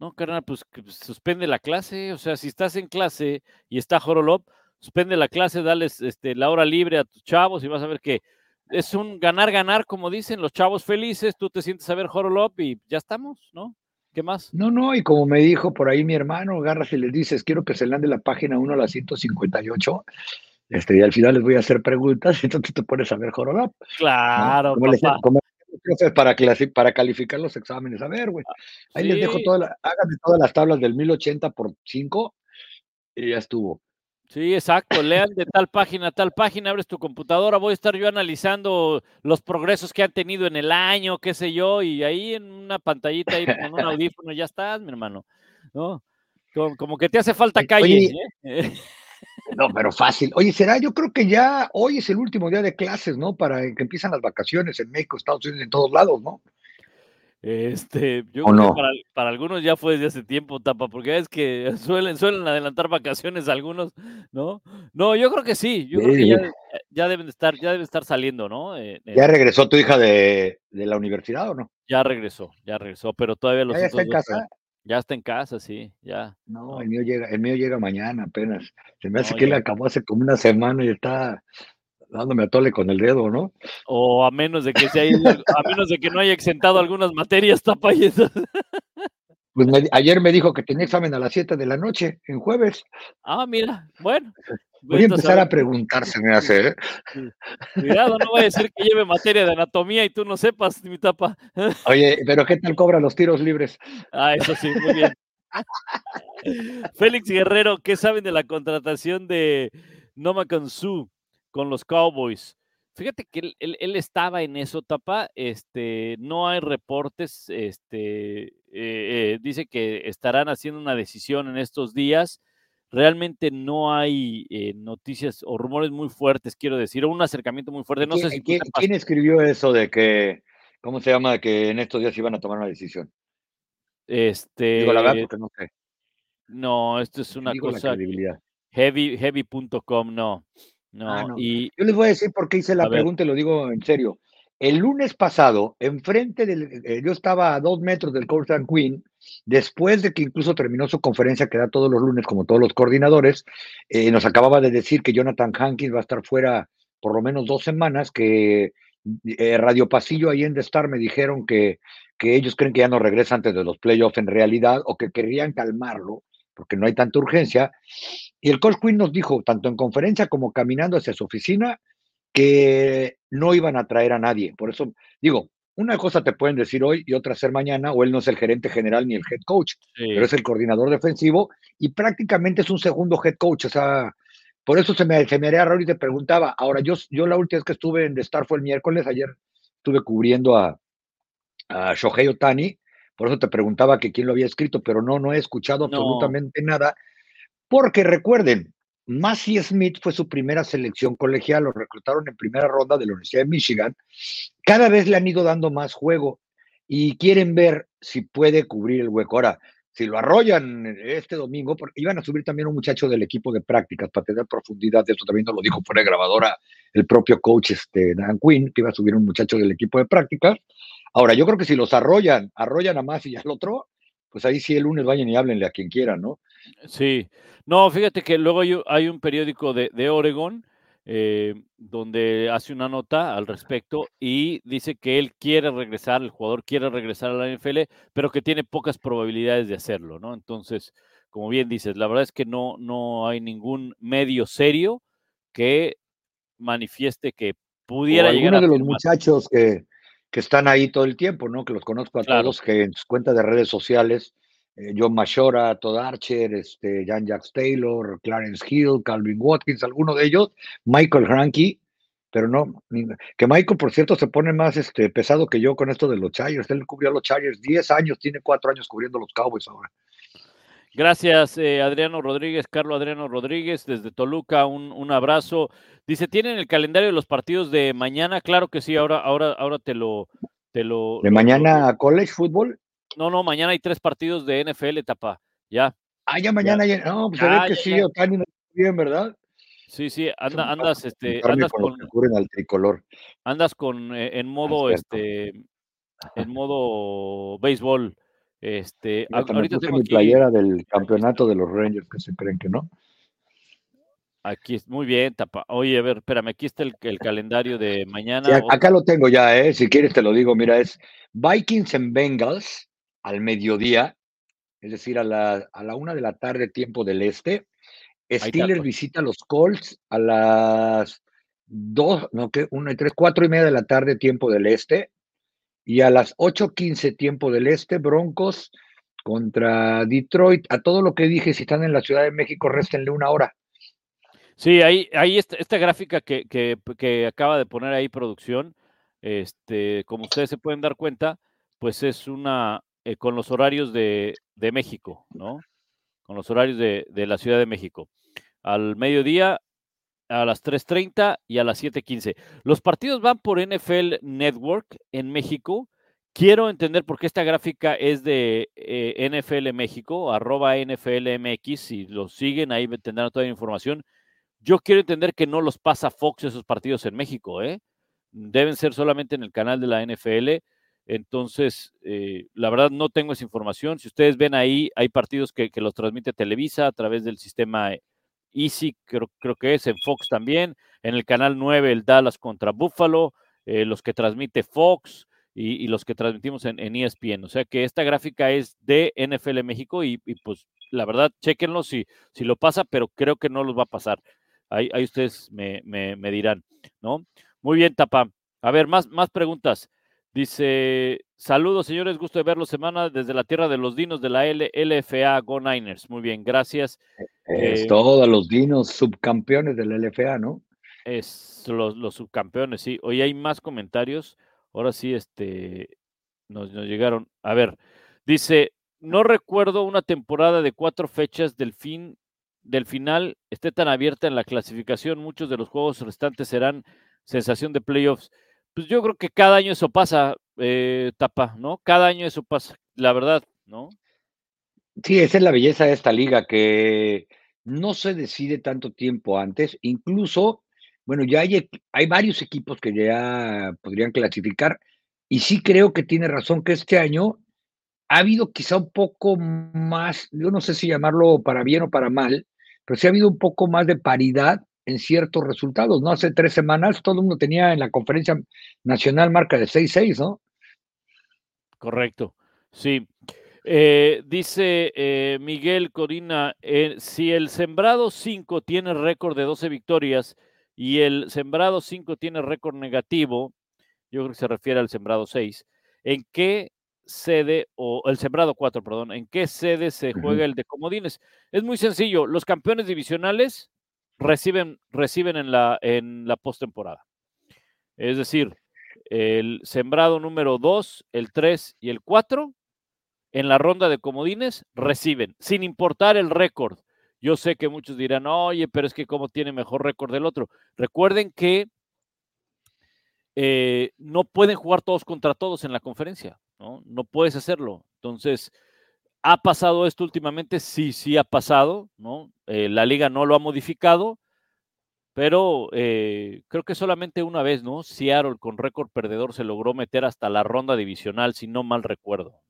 Speaker 1: No, carnal, pues que suspende la clase. O sea, si estás en clase y está Jorolop, suspende la clase, dales este, la hora libre a tus chavos y vas a ver que es un ganar-ganar, como dicen los chavos felices. Tú te sientes a ver Jorolop y ya estamos, ¿no? ¿Qué más?
Speaker 2: No, no, y como me dijo por ahí mi hermano, agarras y les dices, quiero que se lande la página 1 a la 158, este, y al final les voy a hacer preguntas, y entonces te pones a ver Jorolap. ¿no?
Speaker 1: Claro,
Speaker 2: Como les-
Speaker 1: papá.
Speaker 2: los profes para, para calificar los exámenes. A ver, güey, ahí les dejo todas las, háganme todas las tablas del 1080 por 5 y ya estuvo.
Speaker 1: Sí, exacto. Lean de tal página a tal página, abres tu computadora, voy a estar yo analizando los progresos que han tenido en el año, qué sé yo, y ahí en una pantallita, ahí con un audífono, ya estás, mi hermano. ¿No? Como, como que te hace falta calle.
Speaker 2: Oye,
Speaker 1: ¿eh?
Speaker 2: No, pero fácil. Oye, será, yo creo que ya hoy es el último día de clases, ¿no? Para que empiezan las vacaciones en México, Estados Unidos, en todos lados, ¿no?
Speaker 1: Este, yo
Speaker 2: ¿O
Speaker 1: creo
Speaker 2: no?
Speaker 1: que para, para algunos ya fue desde hace tiempo, Tapa, porque es que suelen, suelen adelantar vacaciones algunos, ¿no? No, yo creo que sí, yo creo que ya, deben de estar, ya deben estar saliendo, ¿no? Eh, eh,
Speaker 2: ¿Ya regresó tu hija de, de la universidad o no?
Speaker 1: ya regresó, ya regresó, pero todavía los
Speaker 2: ¿Ya está en
Speaker 1: dos
Speaker 2: casa?
Speaker 1: Ya está en casa, sí, ya.
Speaker 2: No,
Speaker 1: No.
Speaker 2: el mío llega, el mío llega mañana apenas. Se me hace
Speaker 1: No,
Speaker 2: que él acabó hace como una semana y está dándome a tole con el dedo, ¿no?
Speaker 1: O a menos de que se haya, a menos de que no haya exentado algunas materias, tapa y eso.
Speaker 2: Pues me- ayer me dijo que tenía examen a las 7 de la noche, en jueves.
Speaker 1: Ah, mira, bueno.
Speaker 2: Voy a empezar a preguntarse, me hace, ¿eh?
Speaker 1: Cuidado, no vaya a decir que lleve materia de anatomía y tú no sepas, mi tapa.
Speaker 2: Oye, pero ¿qué tal cobra los tiros libres?
Speaker 1: Ah, eso sí, muy bien. Félix Guerrero, ¿qué saben de la contratación de Noma Su con los Cowboys? Fíjate que él, él- él estaba en eso, Tapa. Este, no hay reportes. Este, eh, eh, dice que estarán haciendo una decisión en estos días. Realmente no hay eh, noticias o rumores muy fuertes, quiero decir, o un acercamiento muy fuerte. No sé
Speaker 2: ¿Quién,
Speaker 1: si tú
Speaker 2: quién- quién escribió eso de que, ¿cómo se llama? Que en estos días iban a tomar una decisión. Digo la verdad
Speaker 1: Este,
Speaker 2: porque no sé.
Speaker 1: no, esto es una
Speaker 2: Digo
Speaker 1: cosa heavy, heavy.com, no.
Speaker 2: Ah,
Speaker 1: No,
Speaker 2: no.
Speaker 1: y
Speaker 2: Yo les voy a decir por qué hice la
Speaker 1: A ver.
Speaker 2: pregunta y lo digo en serio. el lunes pasado, enfrente del, eh, yo estaba a dos metros del Coach and Queen, después de que incluso terminó su conferencia que da todos los lunes, como todos los coordinadores, eh, nos acababa de decir que Jonathan Hankins va a estar fuera por lo menos dos semanas, que eh, Radio Pasillo ahí en The Star me dijeron que, que ellos creen que ya no regresa antes de los playoffs en realidad, o que querían calmarlo, porque no hay tanta urgencia. Y el Coach Queen nos dijo, tanto en conferencia como caminando hacia su oficina, que no iban a traer a nadie. Por eso digo, una cosa te pueden decir hoy y otra hacer mañana, o él no es el gerente general ni el head coach, pero es el coordinador defensivo y prácticamente es un segundo head coach. O sea, por eso se me, se me haría raro y te preguntaba. Ahora, yo, yo la última vez que estuve en The Star fue el miércoles, ayer estuve cubriendo a, a Shohei Otani, por eso te preguntaba que quién lo había escrito, pero no, no he escuchado absolutamente nada, porque recuerden, Massey Smith fue su primera selección colegial, lo reclutaron en primera ronda de la Universidad de Michigan. Cada vez le han ido dando más juego y quieren ver si puede cubrir el hueco. Ahora, si lo arrollan este domingo, porque iban a subir también un muchacho del equipo de prácticas para tener profundidad, esto también nos lo dijo por grabadora el propio coach este, Dan Quinn, que iba a subir un muchacho del equipo de prácticas. Ahora, yo creo que si los arrollan, arrollan a más y al otro, pues ahí sí el lunes vayan y háblenle a quien quieran, ¿no?
Speaker 1: Sí, no, fíjate que luego hay, un periódico de, de Oregon eh, donde hace una nota al respecto y dice que él quiere regresar, el jugador quiere regresar a la NFL, pero que tiene pocas probabilidades de hacerlo, ¿no? Entonces, como bien dices, la verdad es que no, no hay ningún medio serio que manifieste que pudiera llegar
Speaker 2: a de los muchachos que, que, están ahí todo el tiempo, ¿no? Que los conozco a todos, que en sus cuentas de redes sociales eh, John Mashora, Todd Archer, este, Jan Jacks Taylor, Clarence Hill, Calvin Watkins, alguno de ellos, Michael Hranky, pero no, que Michael, por cierto, se pone más este, pesado que yo con esto de los Chargers. Él cubrió a los Chargers 10 años, tiene 4 años cubriendo los Cowboys ahora.
Speaker 1: Gracias, eh, Adriano Rodríguez, Carlos Adriano Rodríguez, desde Toluca, un, un, abrazo. Dice, ¿tienen el calendario de los partidos de mañana? Claro que sí, ahora, ahora, ahora te lo, te lo.
Speaker 2: ¿De mañana college fútbol?
Speaker 1: No, no, mañana hay tres partidos de NFL, tapa. Ya.
Speaker 2: Ah, ya mañana ya. No, pues se ve que sí, Otani no bien, ¿verdad?
Speaker 1: Sí, sí, anda, andas, este, andas con,
Speaker 2: con al tricolor.
Speaker 1: Andas con eh, en modo, este, en modo béisbol. Este,
Speaker 2: ahorita tengo mi playera del campeonato de los Rangers que se creen que no.
Speaker 1: Aquí muy bien, tapa. Oye, a ver, espérame, aquí está el, el calendario de mañana.
Speaker 2: acá lo tengo ya, ¿eh? Si quieres te lo digo, mira, es Vikings en Bengals, al mediodía, es decir, a la, a la una de la tarde, tiempo del este. Steelers visita a los Colts a las dos, no, que una y tres, cuatro y media de la tarde, tiempo del este. Y a las ocho quince, tiempo del este, Broncos contra Detroit. A todo lo que dije, si están en la Ciudad de México, réstenle una hora.
Speaker 1: Sí, ahí, ahí esta, esta gráfica que, que, que, acaba de poner ahí producción, este, como ustedes se pueden dar cuenta, pues es una, eh, con los horarios de, México, ¿no? Con los horarios de, la Ciudad de México. Al mediodía, a las 3.30 y a las 7.15. Los partidos van por NFL Network en México. Quiero entender por qué esta gráfica es de eh, NFL México, arroba NFLMX. Si los siguen, ahí tendrán toda la información. Yo quiero entender que no los pasa Fox esos partidos en México, ¿eh? Deben ser solamente en el canal de la NFL. Entonces, eh, la verdad no tengo esa información. Si ustedes ven ahí, hay partidos que, los transmite Televisa a través del sistema Easy, creo, creo, que es, en Fox también. En el canal 9, el Dallas contra Buffalo, eh, los que transmite Fox y, los que transmitimos en, ESPN. E o sea que esta gráfica es de NFL México y, pues la verdad, chequenlo si, si lo pasa, pero creo que no los va a pasar. Ahí, ahí ustedes me, me, dirán, ¿no? Muy bien, Tapa. A ver, más, más preguntas. Dice, saludos señores, gusto de verlos semana desde la tierra de los dinos de la LFA Go Niners. Muy bien, gracias.
Speaker 2: Es eh, todos los dinos subcampeones del LFA, ¿no?
Speaker 1: Es los, los, subcampeones, sí. Hoy hay más comentarios. Ahora sí, este, nos, nos llegaron. A ver, dice, no recuerdo una temporada de cuatro fechas del fin del final esté tan abierta en la clasificación. Muchos de los juegos restantes serán sensación de playoffs. Pues yo creo que cada año eso pasa, eh, Tapa, ¿no? Cada año eso pasa, la verdad, ¿no?
Speaker 2: Sí, esa es la belleza de esta liga, que no se decide tanto tiempo antes, incluso bueno, ya hay, hay varios equipos que ya podrían clasificar y sí creo que tiene razón que este año ha habido quizá un poco más, yo no sé si llamarlo para bien o para mal, pero sí ha habido un poco más de paridad en ciertos resultados, ¿no? Hace tres semanas todo el mundo tenía en la conferencia nacional marca de 6-6, ¿no?
Speaker 1: Correcto, sí. Eh, dice eh, Miguel Corina, eh, si el sembrado 5 tiene récord de 12 victorias y el sembrado 5 tiene récord negativo, yo creo que se refiere al sembrado 6, ¿en qué sede, o el sembrado 4, perdón, en qué sede se juega el de comodines? Es muy sencillo, los campeones divisionales reciben, reciben en la, en la postemporada. Es decir, el sembrado número 2, el 3 y el 4 en la ronda de comodines reciben, sin importar el récord. Yo sé que muchos dirán, oye, pero es que cómo tiene mejor récord del otro. Recuerden que eh, no pueden jugar todos contra todos en la conferencia, ¿no? No puedes hacerlo. Entonces, ¿ha pasado esto últimamente? Sí, sí ha pasado, ¿no? Eh, la liga no lo ha modificado, pero eh, creo que solamente una vez, ¿no? Seattle con récord perdedor se logró meter hasta la ronda divisional, si no mal recuerdo.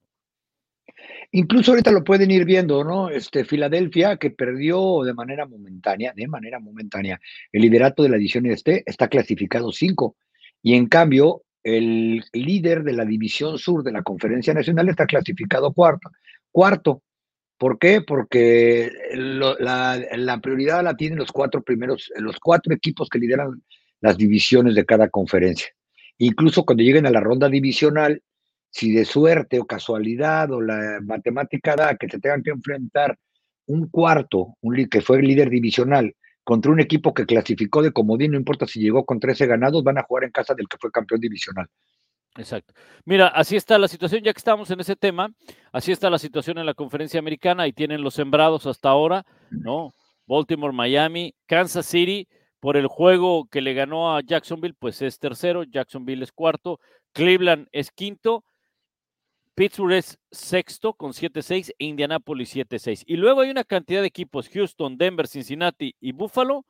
Speaker 2: Incluso ahorita lo pueden ir viendo, ¿no? Este, Filadelfia, que perdió de manera momentánea, de manera momentánea, el liderato de la división este, está clasificado 5. Y en cambio, el líder de la división sur de la Conferencia Nacional está clasificado cuarto. Cuarto. ¿Por qué? Porque la, prioridad la tienen los cuatro primeros, los cuatro equipos que lideran las divisiones de cada conferencia. Incluso cuando lleguen a la ronda divisional, si de suerte o casualidad o la matemática da que se tengan que enfrentar un cuarto, un que fue el líder divisional, contra un equipo que clasificó de comodín, no importa si llegó con 13 ganados, van a jugar en casa del que fue campeón divisional.
Speaker 1: Exacto. Mira, así está la situación, ya que estamos en ese tema, así está la situación en la conferencia americana, y tienen los sembrados hasta ahora, ¿no? Baltimore, Miami, Kansas City, por el juego que le ganó a Jacksonville, pues es tercero, Jacksonville es cuarto, Cleveland es quinto, Pittsburgh es sexto con 7-6 e Indianapolis 7-6. Y luego hay una cantidad de equipos, Houston, Denver, Cincinnati y Buffalo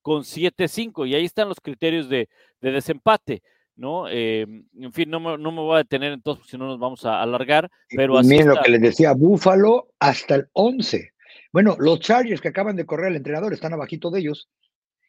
Speaker 1: con 7-5. Y ahí están los criterios de, desempate. ¿No? Em, en fin, no me, no me, voy a detener entonces, porque si no nos vamos a alargar. Pero
Speaker 2: así lo que les decía, Buffalo hasta el 11. Bueno, los Chargers que acaban de correr al entrenador están abajito de ellos.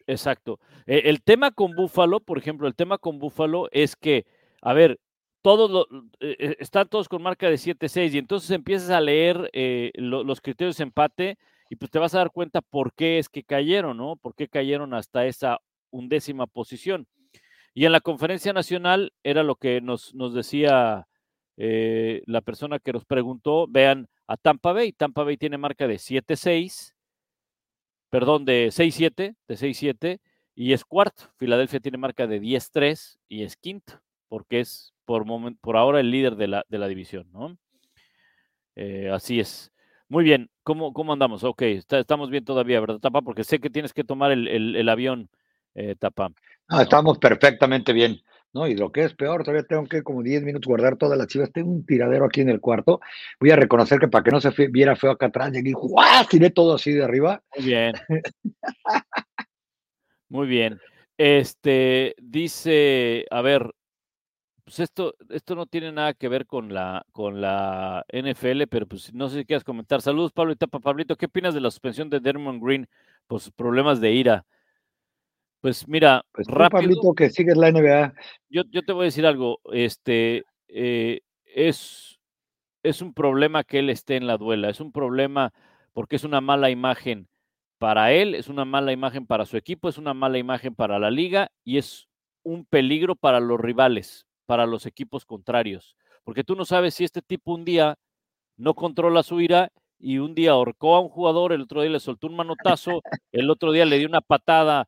Speaker 1: Exacto. E, el tema con Buffalo, por ejemplo, el tema con Buffalo es que, a ver, todos eh, eh, están todos con marca de 7-6 y entonces empiezas a leer eh, los criterios de empate y pues te vas a dar cuenta por qué es que cayeron, ¿no? Por qué cayeron hasta esa undécima posición. Y en la conferencia nacional era lo que nos, decía la persona que nos preguntó, vean a Tampa Bay, Tampa Bay tiene marca de 7-6, perdón, de 6-7, de 6-7 y es cuarto. Filadelfia tiene marca de 10-3 y es quinto, porque es por, por ahora el líder de la, división, ¿no? Eh, así es. Muy bien, ¿cómo, cómo andamos? Ok, estamos bien todavía, ¿verdad, Tapa? Porque sé que tienes que tomar el, avión, eh, Tapa.
Speaker 2: estamos perfectamente bien. ¿no? Y lo que es peor, todavía tengo que como 10 minutos guardar todas las chivas. Tengo un tiradero aquí en el cuarto. Voy a reconocer que para que no se viera feo acá atrás, llegué y tiré todo así de arriba.
Speaker 1: Muy bien. Muy bien. Este dice, a ver, pues esto, esto no tiene nada que ver con la, con la NFL, pero pues no sé si quieres comentar. Saludos, Pablo y Tapa. Pablito, ¿qué opinas de la suspensión de Dermon Green por sus problemas de ira? Pues mira,
Speaker 2: pues rápido, Pablito, que sigues la NBA.
Speaker 1: Yo, yo te voy a decir algo. Este eh, es, es un problema que él esté en la duela. Es un problema porque es una mala imagen para él, es una mala imagen para su equipo, es una mala imagen para la liga y es un peligro para los rivales para los equipos contrarios. Porque tú no sabes si este tipo un día no controla su ira y un día ahorcó a un jugador, el otro día le soltó un manotazo, el otro día le dio una patada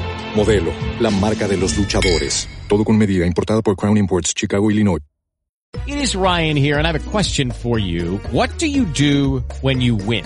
Speaker 3: Modelo, la marca de los luchadores. Todo con medida, importada por Crown Imports, Chicago, Illinois.
Speaker 5: It is Ryan here, and I have a question for you. What do you do when you win?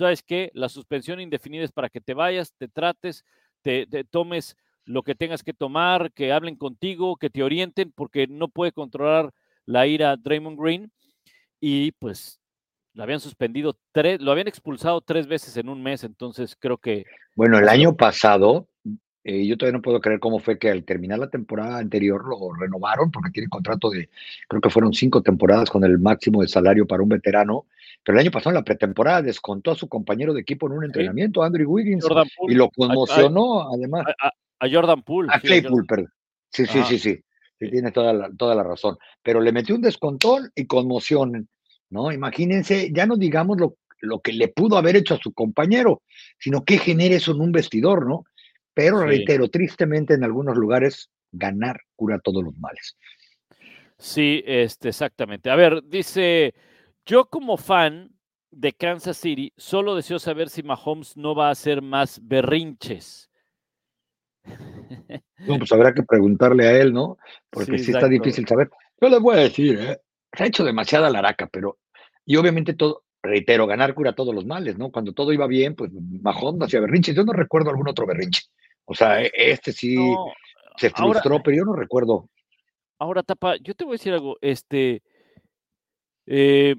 Speaker 1: ¿sabes qué? La suspensión indefinida es para que te vayas, te trates, te, tomes lo que tengas que tomar, que hablen contigo, que te orienten, porque no puede controlar la ira Draymond Green. Y pues lo habían suspendido tres, lo habían expulsado tres veces en un mes, entonces creo que.
Speaker 2: Bueno, el año pasado, eh, yo todavía no puedo creer cómo fue que al terminar la temporada anterior lo renovaron, porque tiene contrato de, creo que fueron cinco temporadas con el máximo de salario para un veterano pero el año pasado en la pretemporada descontó a su compañero de equipo en un entrenamiento, Andrew Wiggins, y lo conmocionó además.
Speaker 1: A, Jordan Poole.
Speaker 2: A Claypool, perdón. Sí, sí, sí, sí, sí. tiene toda la, toda la razón. Pero le metió un descontón y conmoción, ¿no? Imagínense, ya no digamos lo, lo que le pudo haber hecho a su compañero, sino que genera eso en un vestidor, ¿no? Pero reitero, tristemente en algunos lugares ganar cura todos los males.
Speaker 1: Sí, este, exactamente. A ver, dice yo como fan de Kansas City, solo deseo saber si Mahomes no va a hacer más berrinches.
Speaker 2: No, pues habrá que preguntarle a él, ¿no? Porque sí, está difícil saber. Yo les voy a decir, ¿eh? se ha hecho demasiada laraca, pero y obviamente todo, reitero, ganar cura todos los males, ¿no? Cuando todo iba bien, pues Mahomes hacía berrinches. Yo no recuerdo algún otro berrinche. O sea, e, este sí se frustró, pero yo no recuerdo.
Speaker 1: Ahora, Tapa, yo te voy a decir algo. Este, eh,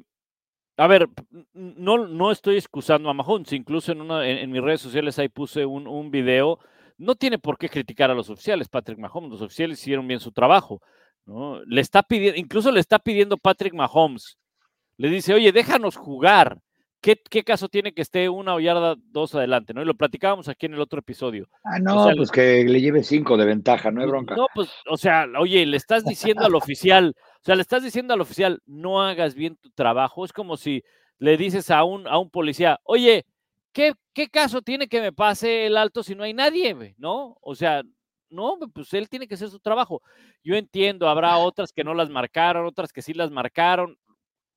Speaker 1: a ver, no, no estoy excusando a Mahomes, incluso en, una, en, mis redes sociales ahí puse un, un, video. No tiene por qué criticar a los oficiales, Patrick Mahomes. Los oficiales hicieron bien su trabajo. ¿no? Le está pidiendo, incluso le está pidiendo Patrick Mahomes. Le dice, oye, déjanos jugar. ¿Qué, ¿Qué, caso tiene que esté una o yarda dos adelante? ¿no? Y lo platicábamos aquí en el otro episodio.
Speaker 2: Ah, no, pues que le lleve cinco de ventaja, no hay bronca.
Speaker 1: No, pues, o sea, oye, le estás diciendo al oficial, o sea, le estás diciendo al oficial, no hagas bien tu trabajo. Es como si le dices a un, a un policía, oye, ¿qué, ¿qué caso tiene que me pase el alto si no hay nadie? ¿No? O sea, no, pues él tiene que hacer su trabajo. Yo entiendo, habrá otras que no las marcaron, otras que sí las marcaron,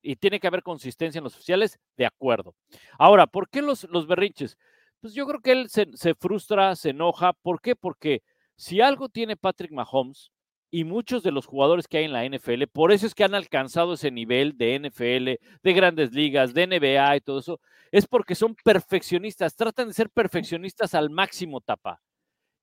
Speaker 1: y tiene que haber consistencia en los oficiales, de acuerdo. Ahora, ¿por qué los, los berrinches? Pues yo creo que él se, se frustra, se enoja. ¿Por qué? Porque si algo tiene Patrick Mahomes, y muchos de los jugadores que hay en la NFL, por eso es que han alcanzado ese nivel de NFL, de grandes ligas, de NBA y todo eso, es porque son perfeccionistas, tratan de ser perfeccionistas al máximo tapa.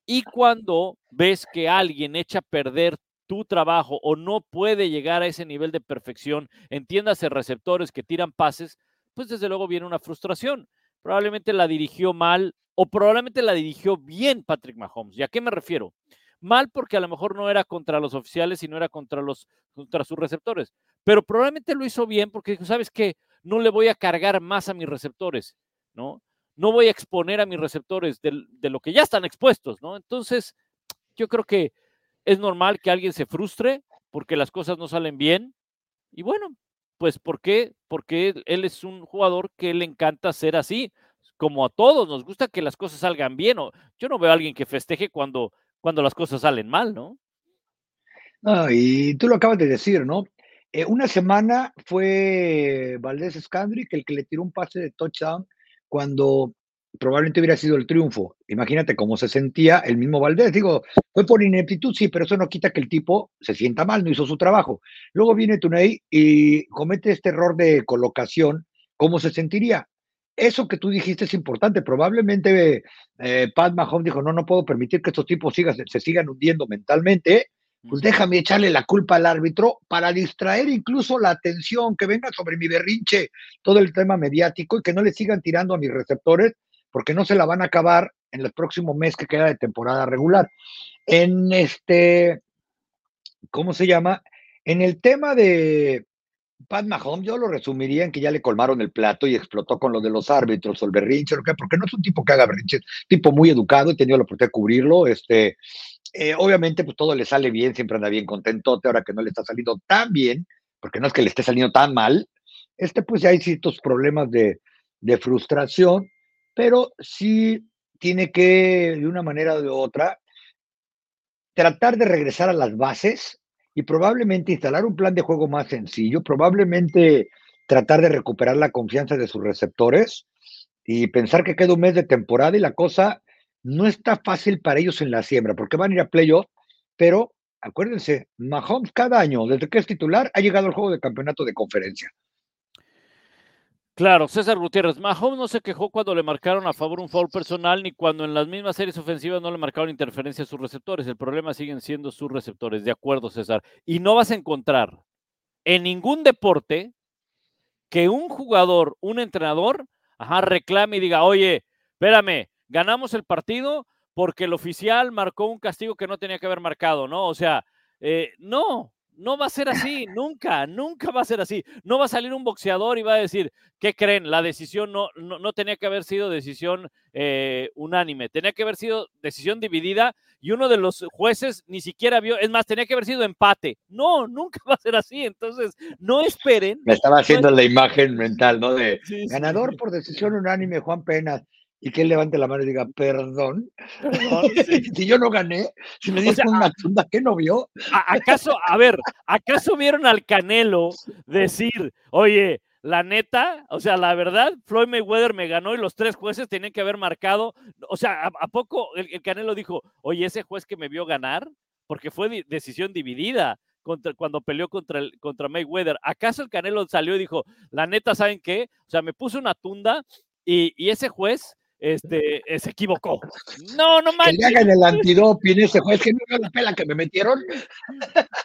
Speaker 1: Y cuando ves que alguien echa a perder tu trabajo o no puede llegar a ese nivel de perfección, entiéndase receptores que tiran pases, pues desde luego viene una frustración. Probablemente la dirigió mal o probablemente la dirigió bien Patrick Mahomes. ¿Y a qué me refiero? Mal porque a lo mejor no era contra los oficiales y no era contra, los, contra sus receptores, pero probablemente lo hizo bien porque dijo, ¿sabes qué? No le voy a cargar más a mis receptores, ¿no? No voy a exponer a mis receptores de, de lo que ya están expuestos, ¿no? Entonces, yo creo que es normal que alguien se frustre porque las cosas no salen bien. Y bueno, pues ¿por qué? Porque él es un jugador que le encanta ser así, como a todos nos gusta que las cosas salgan bien. Yo no veo a alguien que festeje cuando cuando las cosas salen mal, ¿no?
Speaker 2: No, y tú lo acabas de decir, ¿no? Eh, una semana fue Valdés Scandrick el que le tiró un pase de touchdown cuando probablemente hubiera sido el triunfo. Imagínate cómo se sentía el mismo Valdés. Digo, fue por ineptitud, sí, pero eso no quita que el tipo se sienta mal, no hizo su trabajo. Luego viene Tunei y comete este error de colocación. ¿Cómo se sentiría? eso que tú dijiste es importante. Probablemente eh, Pat Mahomes dijo, no, no puedo permitir que estos tipos se, sigan hundiendo mentalmente. Pues déjame echarle la culpa al árbitro para distraer incluso la atención que venga sobre mi berrinche, todo el tema mediático y que no le sigan tirando a mis receptores porque no se la van a acabar en el próximo mes que queda de temporada regular. En este, ¿cómo se llama? En el tema de, Pat Mahomes, yo lo resumiría en que ya le colmaron el plato y explotó con lo de los árbitros o el berrinche, porque no es un tipo que haga berrinche, tipo muy educado, he tenido la oportunidad de cubrirlo, este, Eh, obviamente, pues todo le sale bien, siempre anda bien contentote, ahora que no le está saliendo tan bien, porque no es que le esté saliendo tan mal, este pues ya hay ciertos problemas de, de frustración, pero sí tiene que, de una manera o de otra, tratar de regresar a las bases y probablemente instalar un plan de juego más sencillo, probablemente tratar de recuperar la confianza de sus receptores y pensar que queda un mes de temporada y la cosa no está fácil para ellos en la siembra, porque van a ir a playoff, pero acuérdense, Mahomes cada año, desde que es titular, ha llegado al juego de campeonato de conferencia.
Speaker 1: Claro, César Gutiérrez. Mahomes no se quejó cuando le marcaron a favor un foul personal ni cuando en las mismas series ofensivas no le marcaron interferencia a sus receptores. El problema siguen siendo sus receptores. De acuerdo, César. Y no vas a encontrar en ningún deporte que un jugador, un entrenador, ajá, reclame y diga, oye, espérame, ganamos el partido porque el oficial marcó un castigo que no tenía que haber marcado, ¿no? O sea, eh, no, no va a ser así, nunca, nunca va a ser así. No va a salir un boxeador y va a decir, ¿qué creen? La decisión no, no, tenía que haber sido decisión eh, unánime, tenía que haber sido decisión dividida y uno de los jueces ni siquiera vio, es más, tenía que haber sido empate. No, nunca va a ser así, entonces no esperen.
Speaker 2: Me estaba haciendo la imagen mental, ¿no? De ganador por decisión unánime, Juan Pena y que él levante la mano y diga, perdón, si yo no gané, si me dicen una tunda que no vio.
Speaker 1: ¿Acaso, a ver, acaso vieron al Canelo decir, oye, la neta, o sea, la verdad, Floyd Mayweather me ganó y los tres jueces tenían que haber marcado, o sea, ¿a, poco el, Canelo dijo, oye, ese juez que me vio ganar? Porque fue decisión dividida. Contra, cuando peleó contra, el, contra Mayweather. ¿Acaso el Canelo salió y dijo, la neta, ¿saben qué? O sea, me puso una tunda y, y ese juez este, eh, se equivocó. No, no manches.
Speaker 2: Que le hagan el antidoping ese juez que no la pela que me metieron.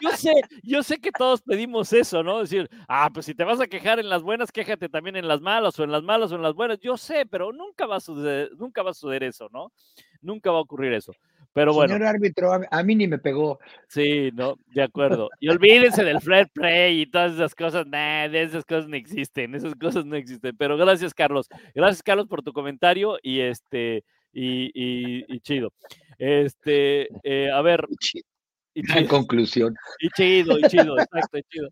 Speaker 1: Yo sé, yo sé que todos pedimos eso, ¿no? Decir, ah, pues si te vas a quejar en las buenas, quéjate también en las malas, o en las malas o en las buenas. Yo sé, pero nunca va a suceder, nunca va a suceder eso, ¿no? Nunca va a ocurrir eso. Pero bueno.
Speaker 2: Señor árbitro, a mí ni me pegó.
Speaker 1: Sí, no, de acuerdo. Y olvídense del fair play y todas esas cosas. Nah, esas cosas no existen. Esas cosas no existen. Pero gracias, Carlos. Gracias, Carlos, por tu comentario y este, y, y, chido. Este, eh, a ver.
Speaker 2: Y chido. En conclusión.
Speaker 1: Y chido, y chido, exacto, y chido.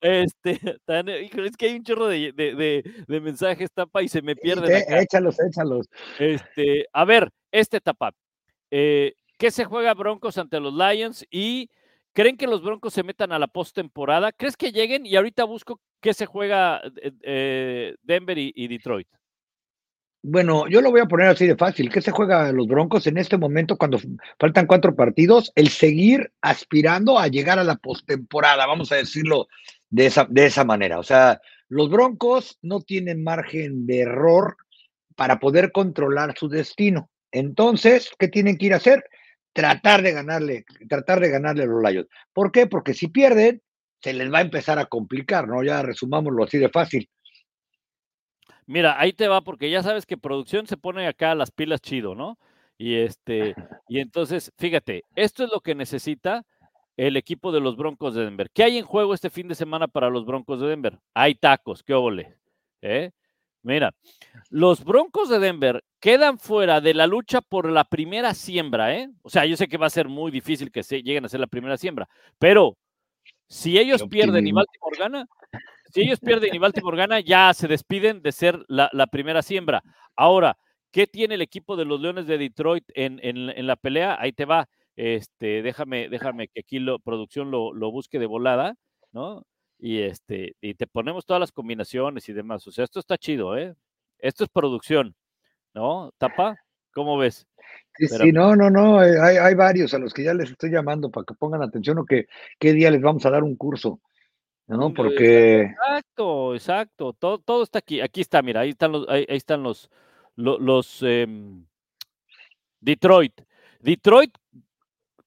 Speaker 1: Este, es que hay un chorro de, de, de, mensajes, tapa, y se me pierde.
Speaker 2: échalos, échalos.
Speaker 1: Este, a ver, este tapa. Eh, ¿Qué se juega Broncos ante los Lions? ¿Y creen que los Broncos se metan a la postemporada? ¿Crees que lleguen? Y ahorita busco qué se juega eh, eh, Denver y, Detroit.
Speaker 2: Bueno, yo lo voy a poner así de fácil. ¿Qué se juega los Broncos en este momento cuando faltan cuatro partidos? El seguir aspirando a llegar a la postemporada, vamos a decirlo de esa, de esa manera. O sea, los Broncos no tienen margen de error para poder controlar su destino. Entonces, ¿qué tienen que ir a hacer? Tratar de ganarle, tratar de ganarle a los Lions. ¿Por qué? Porque si pierden, se les va a empezar a complicar, ¿no? Ya resumámoslo así de fácil.
Speaker 1: Mira, ahí te va, porque ya sabes que producción se pone acá las pilas chido, ¿no? Y este, y entonces, fíjate, esto es lo que necesita el equipo de los Broncos de Denver. ¿Qué hay en juego este fin de semana para los Broncos de Denver? Hay tacos, qué óvole. ¿eh? Mira, los Broncos de Denver quedan fuera de la lucha por la primera siembra, ¿eh? O sea, yo sé que va a ser muy difícil que se lleguen a ser la primera siembra, pero si ellos pierden y Baltimore gana, si ellos pierden y Baltimore gana, ya se despiden de ser la, primera siembra. Ahora, ¿qué tiene el equipo de los Leones de Detroit en, en, la pelea? Ahí te va. Este, déjame, déjame que aquí la producción lo, lo busque de volada, ¿no? Y este y te ponemos todas las combinaciones y demás. O sea, esto está chido, ¿eh? Esto es producción, ¿no? Tapa, ¿cómo ves?
Speaker 2: Sí, no, no, no, eh, hay, hay, varios a los que ya les estoy llamando para que pongan atención o que qué día les vamos a dar un curso, ¿no? Porque...
Speaker 1: Exacto, exacto, todo, todo está aquí, aquí está, mira, ahí están los, ahí, están los, los, em, Detroit. Detroit,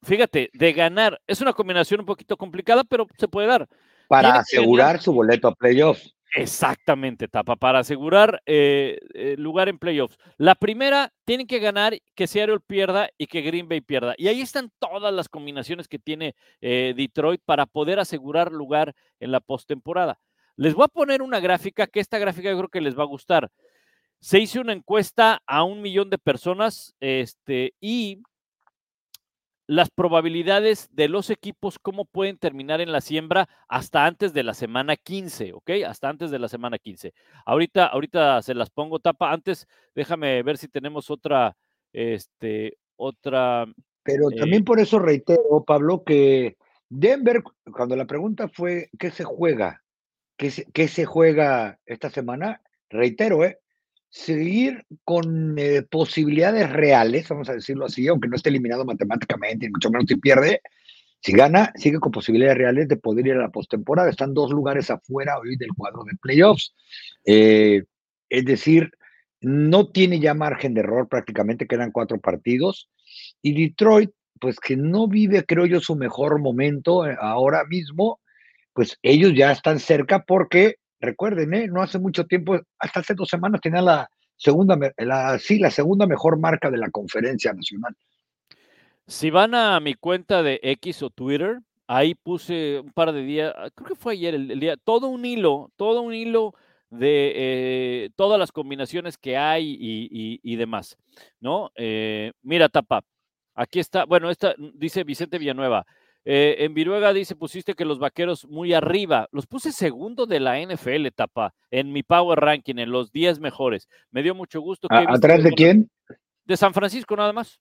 Speaker 1: fíjate, de ganar, es una combinación un poquito complicada, pero se puede dar.
Speaker 2: Para asegurar su boleto a playoffs.
Speaker 1: Exactamente, Tapa, para asegurar eh, eh, lugar en playoffs. La primera, tienen que ganar que Seattle pierda y que Green Bay pierda. Y ahí están todas las combinaciones que tiene eh, Detroit para poder asegurar lugar en la postemporada. Les voy a poner una gráfica, que esta gráfica yo creo que les va a gustar. Se hizo una encuesta a un millón de personas este, y las probabilidades de los equipos, cómo pueden terminar en la siembra hasta antes de la semana 15, ¿ok? Hasta antes de la semana 15. Ahorita, ahorita se las pongo tapa. Antes, déjame ver si tenemos otra, este, otra.
Speaker 2: Pero
Speaker 1: eh,
Speaker 2: también por eso reitero, Pablo, que Denver, cuando la pregunta fue, ¿qué se juega? ¿Qué se, qué se juega esta semana? Reitero, ¿eh? Seguir con eh, posibilidades reales, vamos a decirlo así, aunque no esté eliminado matemáticamente, mucho menos si pierde, si gana, sigue con posibilidades reales de poder ir a la postemporada. Están dos lugares afuera hoy del cuadro de playoffs. Eh, es decir, no tiene ya margen de error prácticamente, quedan cuatro partidos. Y Detroit, pues que no vive, creo yo, su mejor momento eh, ahora mismo, pues ellos ya están cerca porque recuerden, ¿eh? no hace mucho tiempo, hasta hace dos semanas tenía la segunda, sí, la segunda mejor marca de la conferencia nacional.
Speaker 1: Si van a mi cuenta de X o Twitter, ahí puse un par de días, creo que fue ayer el, día, todo un hilo, todo un hilo de eh, todas las combinaciones que hay y, demás, ¿no? Eh, mira, Tapa, aquí está, bueno, esta dice Vicente Villanueva, eh, en Viruega dice, pusiste que los vaqueros muy arriba. Los puse segundo de la NFL, tapa, en mi Power Ranking, en los 10 mejores. Me dio mucho gusto.
Speaker 2: Que ¿Atrás de quién?
Speaker 1: De San Francisco, nada más.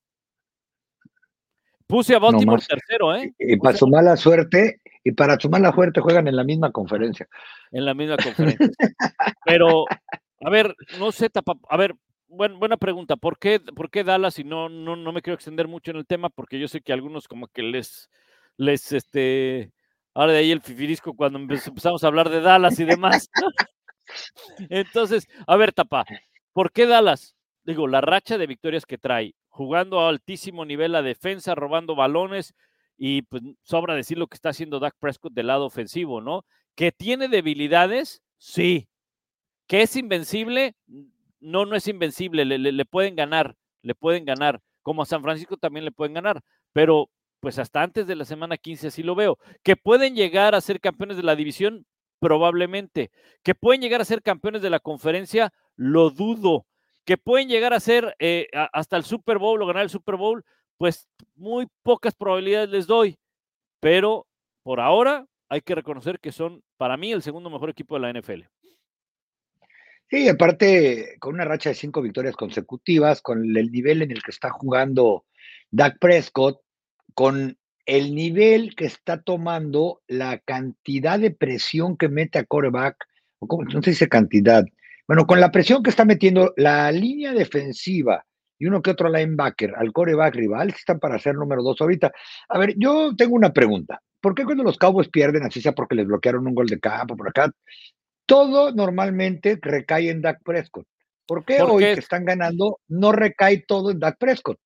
Speaker 1: Puse a Baltimore tercero, ¿eh?
Speaker 2: Y, para su mala suerte, y para su mala suerte juegan en la misma conferencia.
Speaker 1: En la misma conferencia. Pero, a ver, no sé, tapa, a ver, buena pregunta. ¿Por qué, ¿Por qué Dallas? Y no, no, no me quiero extender mucho en el tema, porque yo sé que algunos como que les les, este, ahora de ahí el fifirisco cuando empezamos a hablar de Dallas y demás. Entonces, a ver, Tapa, ¿por qué Dallas? Digo, la racha de victorias que trae, jugando a altísimo nivel la defensa, robando balones y pues sobra decir lo que está haciendo Dak Prescott del lado ofensivo, ¿no? Que tiene debilidades, sí. Que es invencible, no, no es invencible, le, le pueden ganar, le pueden ganar, como a San Francisco también le pueden ganar, pero pues hasta antes de la semana 15 así lo veo. Que pueden llegar a ser campeones de la división, probablemente. Que pueden llegar a ser campeones de la conferencia, lo dudo. Que pueden llegar a ser eh, hasta el Super Bowl o ganar el Super Bowl, pues muy pocas probabilidades les doy. Pero por ahora hay que reconocer que son, para mí, el segundo mejor equipo de la NFL.
Speaker 2: Sí, aparte, con una racha de cinco victorias consecutivas, con el nivel en el que está jugando Dak Prescott, con el nivel que está tomando, la cantidad de presión que mete a coreback, o como, no se dice cantidad, bueno, con la presión que está metiendo la línea defensiva y uno que otro linebacker al coreback rival, están para ser número dos ahorita. A ver, yo tengo una pregunta. ¿Por qué cuando los Cowboys pierden, así sea porque les bloquearon un gol de campo por acá, todo normalmente recae en Dak Prescott? ¿Por qué hoy que están ganando no recae todo en Dak Prescott?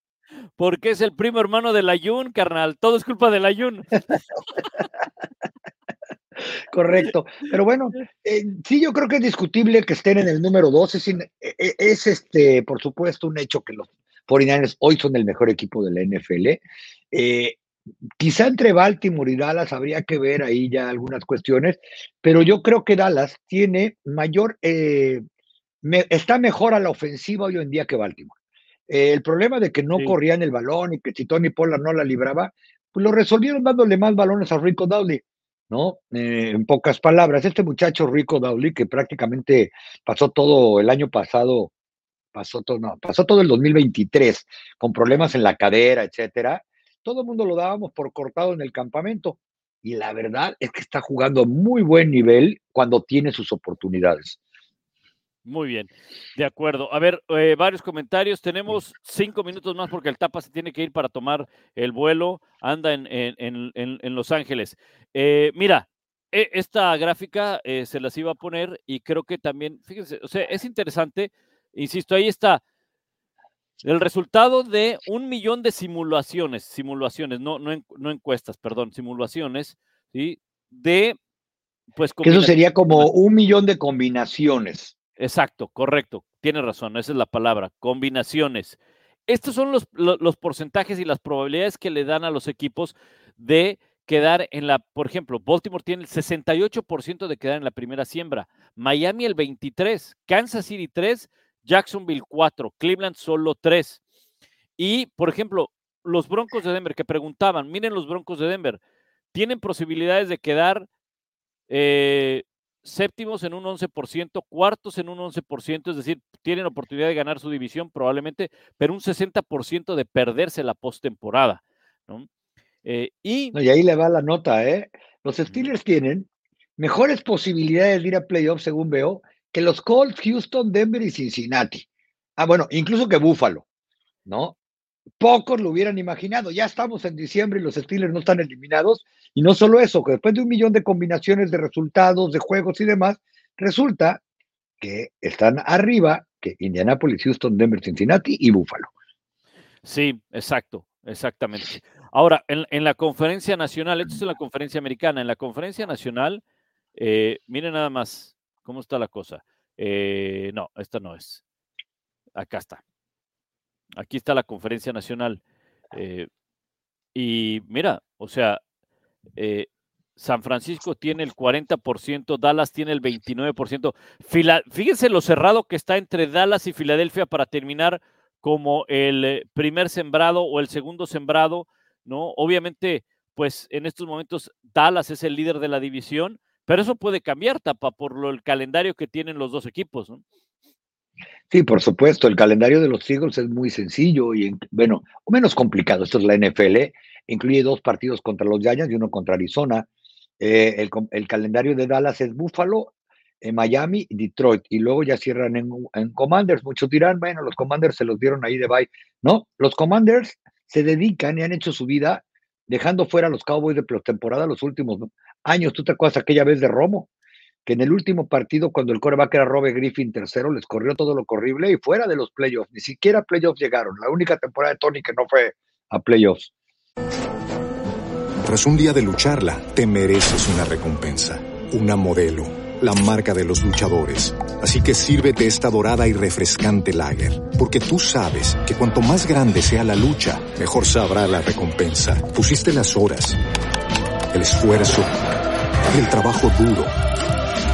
Speaker 1: Porque es el primo hermano del Ayun, carnal. Todo es culpa del Ayun.
Speaker 2: Correcto. Pero bueno, eh, sí, yo creo que es discutible que estén en el número 12. Es, e, e, es, este, por supuesto, un hecho que los 49ers hoy son el mejor equipo de la NFL. Eh, quizá entre Baltimore y Dallas habría que ver ahí ya algunas cuestiones, pero yo creo que Dallas tiene mayor, eh, está mejor a la ofensiva hoy en día que Baltimore. Eh, el problema de que no corrían el balón y que si Tony Pollard no la libraba, pues lo resolvieron dándole más balones a Rico Dowley, ¿no? Eh, en pocas palabras, este muchacho Rico Dowley, que prácticamente pasó todo el año pasado, pasó todo, no, pasó todo el 2023 con problemas en la cadera, etcétera, todo el mundo lo dábamos por cortado en el campamento. Y la verdad es que está jugando a muy buen nivel cuando tiene sus oportunidades.
Speaker 1: Muy bien, de acuerdo. A ver, eh, varios comentarios. Tenemos cinco minutos más porque el Tapa se tiene que ir para tomar el vuelo. Anda en, en, en, Los Ángeles. Eh, mira, e, esta gráfica eh, se las iba a poner y creo que también, fíjense, o sea, es interesante. Insisto, ahí está el resultado de un millón de simulaciones, simulaciones, no, no, no encuestas, perdón, simulaciones, ¿sí? De, pues...
Speaker 2: Que eso sería como un millón de combinaciones.
Speaker 1: Exacto, correcto. Tiene razón, esa es la palabra. Combinaciones. Estos son los, porcentajes y las probabilidades que le dan a los equipos de quedar en la, por ejemplo, Baltimore tiene el 68% de quedar en la primera siembra, Miami el 23%, Kansas City 3%, Jacksonville 4%, Cleveland solo 3%. Y, por ejemplo, los Broncos de Denver, que preguntaban, miren los Broncos de Denver, tienen posibilidades de quedar eh, séptimos en un 11%, cuartos en un 11%, es decir, tienen oportunidad de ganar su división probablemente, pero un 60% de perderse la postemporada. ¿no? Eh, y,
Speaker 2: y ahí le va la nota, ¿eh? Los Steelers tienen mejores posibilidades de ir a playoffs, según veo, que los Colts, Houston, Denver y Cincinnati. Ah, bueno, incluso que Buffalo, ¿no? Pocos lo hubieran imaginado. Ya estamos en diciembre y los Steelers no están eliminados. Y no solo eso, que después de un millón de combinaciones de resultados, de juegos y demás, resulta que están arriba que Indianapolis, Houston, Denver, Cincinnati y Buffalo.
Speaker 1: Sí, exacto, exactamente. Ahora, en, la conferencia nacional, esto es la conferencia americana, en la conferencia nacional, eh, miren nada más cómo está la cosa. Eh, no, esta no es. Acá está. Aquí está la conferencia nacional. Eh, y mira, o sea, eh, San Francisco tiene el 40%, Dallas tiene el 29%. fíjense lo cerrado que está entre Dallas y Filadelfia para terminar como el primer sembrado o el segundo sembrado, ¿no? Obviamente, pues en estos momentos Dallas es el líder de la división, pero eso puede cambiar, Tapa, por lo, el calendario que tienen los dos equipos, ¿no?
Speaker 2: Sí, por supuesto, el calendario de los Eagles es muy sencillo y, bueno, menos complicado. Esto es la NFL, incluye dos partidos contra los Giants y uno contra Arizona. Eh, el, calendario de Dallas es Buffalo, en Miami Detroit, y luego ya cierran en, Commanders. Muchos dirán, bueno, los Commanders se los dieron ahí de bye. No, los Commanders se dedican y han hecho su vida dejando fuera a los Cowboys de temporada los últimos años. ¿Tú te acuerdas aquella vez de Romo? Que en el último partido, cuando el coreback era Robert Griffin tercero, les corrió todo lo corrible y fuera de los playoffs. Ni siquiera playoffs llegaron. La única temporada de Tony que no fue a playoffs.
Speaker 3: Tras un día de lucharla, te mereces una recompensa, una modelo, la marca de los luchadores. Así que sírvete esta dorada y refrescante lager, porque tú sabes que cuanto más grande sea la lucha, mejor sabrá la recompensa. Pusiste las horas, el esfuerzo, el trabajo duro.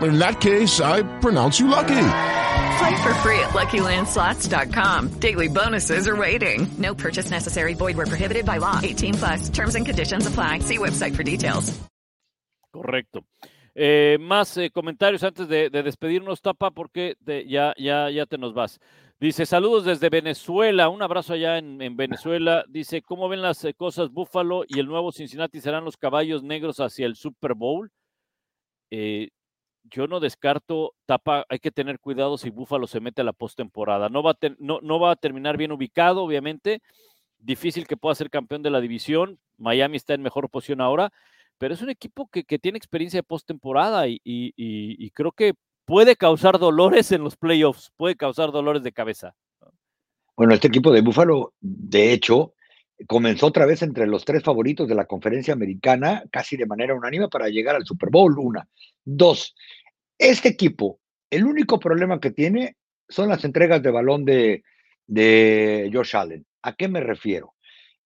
Speaker 6: in that case, I pronounce you lucky.
Speaker 4: Play for free at LuckyLandSlots.com. Daily bonuses are waiting. No purchase necessary. Void where prohibited by law. 18 plus. Terms and conditions apply. See website for details.
Speaker 1: Correcto. Eh, más eh, comentarios antes de, de, despedirnos, Tapa, porque te, ya, ya, ya te nos vas. Dice, saludos desde Venezuela, un abrazo allá en, en Venezuela. Dice, ¿cómo ven las eh, cosas Buffalo y el nuevo Cincinnati serán los caballos negros hacia el Super Bowl? Eh, yo no descarto, Tapa, hay que tener cuidado si Búfalo se mete a la postemporada. No, va a no, va a terminar bien ubicado, obviamente. Difícil que pueda ser campeón de la división. Miami está en mejor posición ahora, pero es un equipo que, tiene experiencia de postemporada y, y, creo que puede causar dolores en los playoffs, puede causar dolores de cabeza.
Speaker 2: Bueno, este equipo de Búfalo, de hecho, comenzó otra vez entre los tres favoritos de la conferencia americana, casi de manera unánime, para llegar al Super Bowl, una. Dos, este equipo, el único problema que tiene son las entregas de balón de, de Josh Allen. ¿A qué me refiero?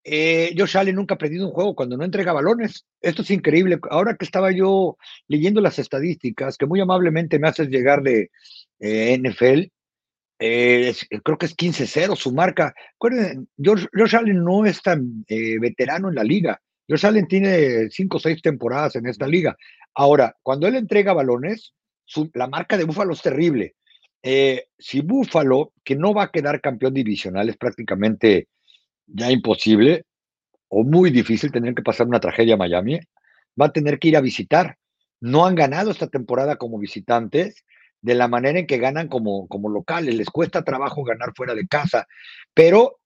Speaker 2: Eh, Josh Allen nunca ha perdido un juego cuando no entrega balones. Esto es increíble. Ahora que estaba yo leyendo las estadísticas que muy amablemente me haces llegar de eh, NFL, eh, creo que es 15-0 su marca. Recuerden, Josh, Allen no es tan veterano en la liga. Josh Allen tiene 5 o 6 temporadas en esta liga. Ahora, cuando él entrega balones, la marca de Búfalo es terrible. Eh, si Búfalo, que no va a quedar campeón divisional, es prácticamente ya imposible o muy difícil tener que pasar una tragedia a Miami, va a tener que ir a visitar. No han ganado esta temporada como visitantes de la manera en que ganan como, como locales. Les cuesta trabajo ganar fuera de casa. Pero,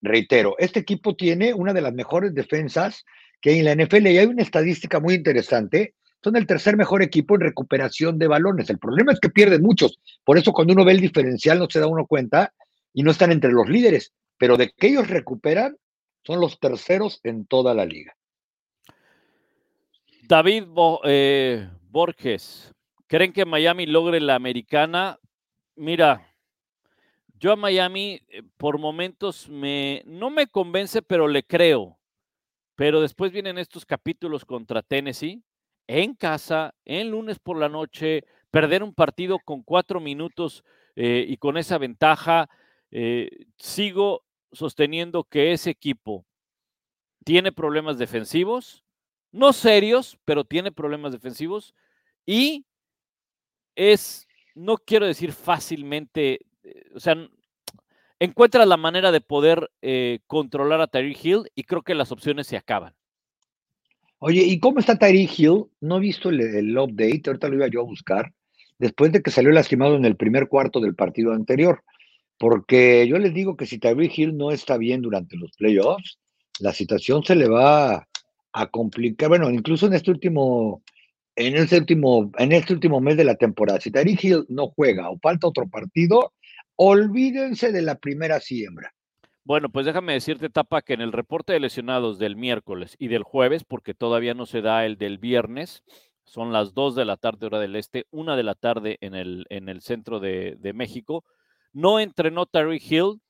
Speaker 2: reitero, este equipo tiene una de las mejores defensas que hay en la NFL y hay una estadística muy interesante son el tercer mejor equipo en recuperación de balones. El problema es que pierden muchos. Por eso cuando uno ve el diferencial no se da uno cuenta y no están entre los líderes. Pero de que ellos recuperan, son los terceros en toda la liga.
Speaker 1: David eh, Borges, ¿creen que Miami logre la americana? Mira, yo a Miami eh, por momentos me, no me convence, pero le creo. Pero después vienen estos capítulos contra Tennessee, en casa, en lunes por la noche, perder un partido con cuatro minutos eh, y con esa ventaja. eh, sigo sosteniendo que ese equipo tiene problemas defensivos, no serios, pero tiene problemas defensivos y es, no quiero decir fácilmente, eh, o sea, encuentra la manera de poder controlar a Tyreek Hill y creo que las opciones se acaban.
Speaker 2: Oye, ¿y cómo está Tyreek Hill? No he visto el, update, ahorita lo iba yo a buscar, después de que salió lastimado en el primer cuarto del partido anterior, porque yo les digo que si Tyreek Hill no está bien durante los playoffs, la situación se le va a complicar, bueno, incluso en este último, en este último, en este último mes de la temporada, si Tyreek Hill no juega o falta otro partido, olvídense de la primera siembra.
Speaker 1: Bueno, pues déjame decirte, Tapa, que en el reporte de lesionados del miércoles y del jueves, porque todavía no se da el del viernes, son las 2 de la tarde hora del este, una de la tarde en el, en el centro de, de México, no entrenó Tyreek Hill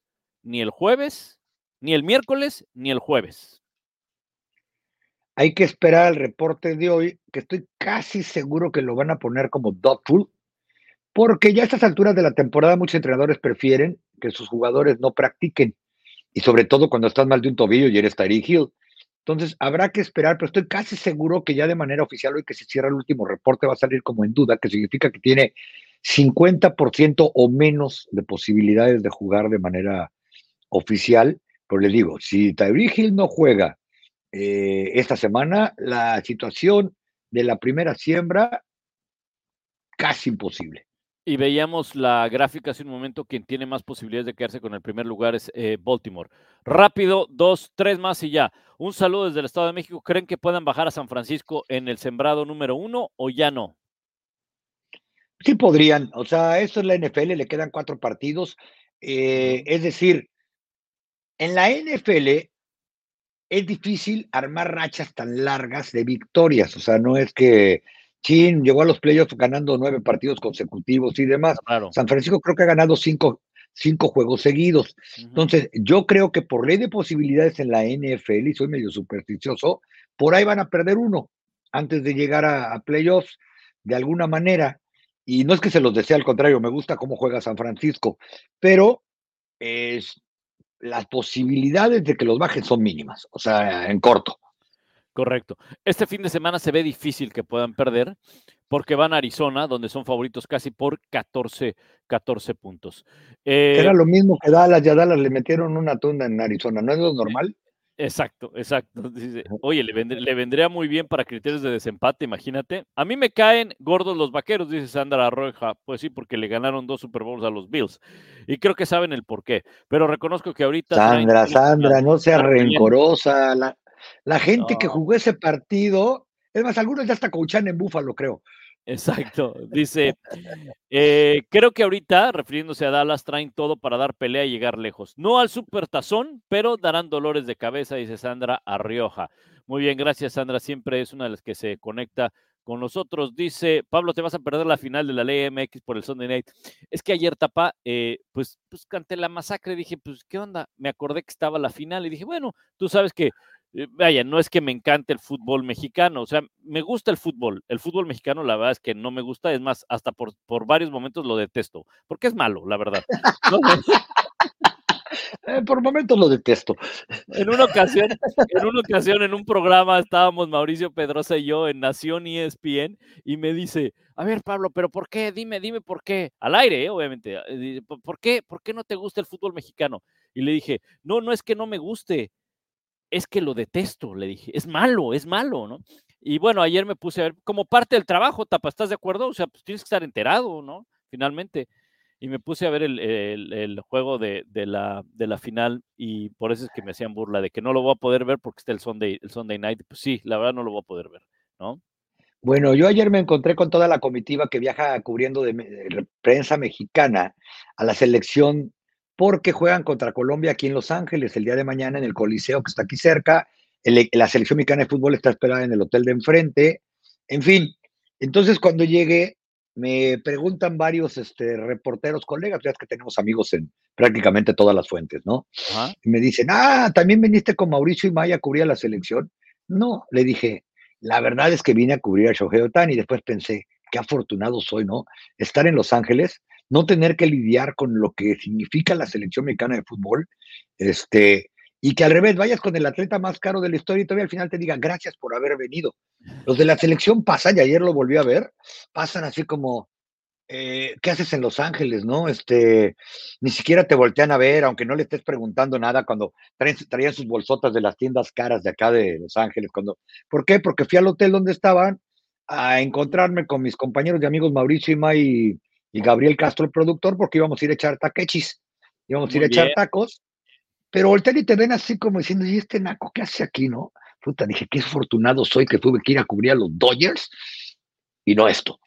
Speaker 1: ni el jueves, ni el miércoles, ni el jueves.
Speaker 2: Hay que esperar al reporte de hoy, que estoy casi seguro que lo van a poner como doubtful, porque ya a estas alturas de la temporada muchos entrenadores prefieren que sus jugadores no practiquen, y sobre todo cuando estás mal de un tobillo y eres Tyreek Hill. Entonces habrá que esperar, pero estoy casi seguro que ya de manera oficial, hoy que se cierra el último reporte, va a salir como en duda, que significa que tiene 50% o menos de posibilidades de jugar de manera oficial. Pero les digo, si Tyreek Hill no juega eh, esta semana, la situación de la primera siembra casi imposible.
Speaker 1: Y veíamos la gráfica hace un momento, quien tiene más posibilidades de quedarse con el primer lugar es eh, Baltimore. Rápido, dos, tres más y ya. Un saludo desde el Estado de México. ¿Creen que puedan bajar a San Francisco en el sembrado número uno o ya no?
Speaker 2: Sí podrían, o sea, esto es la NFL, le quedan cuatro partidos. eh, es decir, en la NFL es difícil armar rachas tan largas de victorias, o sea, no es que Chin llegó a los playoffs ganando nueve partidos consecutivos y demás.
Speaker 1: Claro.
Speaker 2: San Francisco creo que ha ganado cinco, cinco juegos seguidos. Entonces, yo creo que por ley de posibilidades en la NFL, y soy medio supersticioso, por ahí van a perder uno antes de llegar a, a playoffs de alguna manera. Y no es que se los desea, al contrario, me gusta cómo juega San Francisco, pero es, las posibilidades de que los bajen son mínimas, o sea, en corto.
Speaker 1: Correcto. Este fin de semana se ve difícil que puedan perder porque van a Arizona, donde son favoritos casi por 14, 14 puntos. Eh,
Speaker 2: Era lo mismo que Dallas, ya Dallas le metieron una tunda en Arizona, ¿no es lo normal?
Speaker 1: Exacto, exacto. Dice, Oye, le, vendr- le vendría muy bien para criterios de desempate, imagínate. A mí me caen gordos los vaqueros, dice Sandra Roja. Pues sí, porque le ganaron dos Super Bowls a los Bills. Y creo que saben el por qué. Pero reconozco que ahorita.
Speaker 2: Sandra, Sandra, no
Speaker 1: bien.
Speaker 2: rencorosa. La, la gente que jugó ese partido, es más, algunos ya hasta coachan en Búfalo, creo.
Speaker 1: Exacto. Dice, eh, creo que ahorita, refiriéndose a Dallas, traen todo para dar pelea y llegar lejos. No al super tazón, pero darán dolores de cabeza, dice Sandra Arrioja. Muy bien, gracias Sandra. Siempre es una de las que se conecta con nosotros. Dice, Pablo, te vas a perder la final de la Ley MX por el Sunday Night. Es que ayer, Tapa, eh, pues, pues canté la masacre. Dije, pues, ¿qué onda? Me acordé que estaba la final y dije, bueno, tú sabes que vaya, no es que me encante el fútbol mexicano, o sea, me gusta el fútbol. El fútbol mexicano, la verdad es que no me gusta, es más, hasta por, por varios momentos lo detesto, porque es malo, la verdad. ¿no?
Speaker 2: Eh, por momentos lo detesto.
Speaker 1: En una ocasión, en una ocasión, en un programa, estábamos Mauricio Pedrosa y yo en Nación ESPN, y me dice, a ver, Pablo, pero ¿por qué? Dime, dime por qué. Al aire, ¿eh? obviamente. eh, dice, "¿Por- ¿Por qué? ¿Por qué no te gusta el fútbol mexicano? Y le dije, no, no es que no me guste, es que lo detesto, le dije, es malo, es malo, ¿no? Y bueno, ayer me puse a ver, como parte del trabajo, Tapa, ¿estás de acuerdo? O sea, pues tienes que estar enterado, ¿no? Finalmente. Y me puse a ver el, juego de, la, final y por eso es que me hacían burla de que no lo voy a poder ver porque está el Sunday, Sunday Night. Pues sí, la verdad no lo voy a poder ver, ¿no?
Speaker 2: Bueno, yo ayer me encontré con toda la comitiva que viaja cubriendo de prensa mexicana a la selección porque juegan contra Colombia aquí en Los Ángeles el día de mañana en el Coliseo que está aquí cerca. el- la selección mexicana de fútbol está esperada en el hotel de enfrente, en fin. Entonces, cuando llegué, me preguntan varios este, reporteros, colegas, ya es que tenemos amigos en prácticamente todas las fuentes, ¿no?
Speaker 1: Ajá.
Speaker 2: Y me dicen, ah, también viniste con Mauricio y Maya a cubrir a la selección. No, le dije, la verdad es que vine a cubrir a Shohei Otani y después pensé, qué afortunado soy, ¿no? Estar en Los Ángeles, no tener que lidiar con lo que significa la selección mexicana de fútbol, este, y que al revés vayas con el atleta más caro de la historia y todavía al final te diga gracias por haber venido. Los de la selección pasan, y ayer lo volví a ver, pasan así como, eh, ¿qué haces en Los Ángeles, no? Este, ni siquiera te voltean a ver, aunque no le estés preguntando nada cuando traían sus bolsotas de las tiendas caras de acá de Los Ángeles. Cuando, ¿Por qué? Porque fui al hotel donde estaban a encontrarme con mis compañeros de amigos Mauricio Ima y, y Gabriel Castro, el productor, porque íbamos a ir a echar taquechis, íbamos a ir a echar tacos, pero voltean y te ven así como diciendo, ¿y este naco qué hace aquí, no? Puta, dije, qué afortunado soy que tuve que ir a cubrir a los Dodgers y no esto.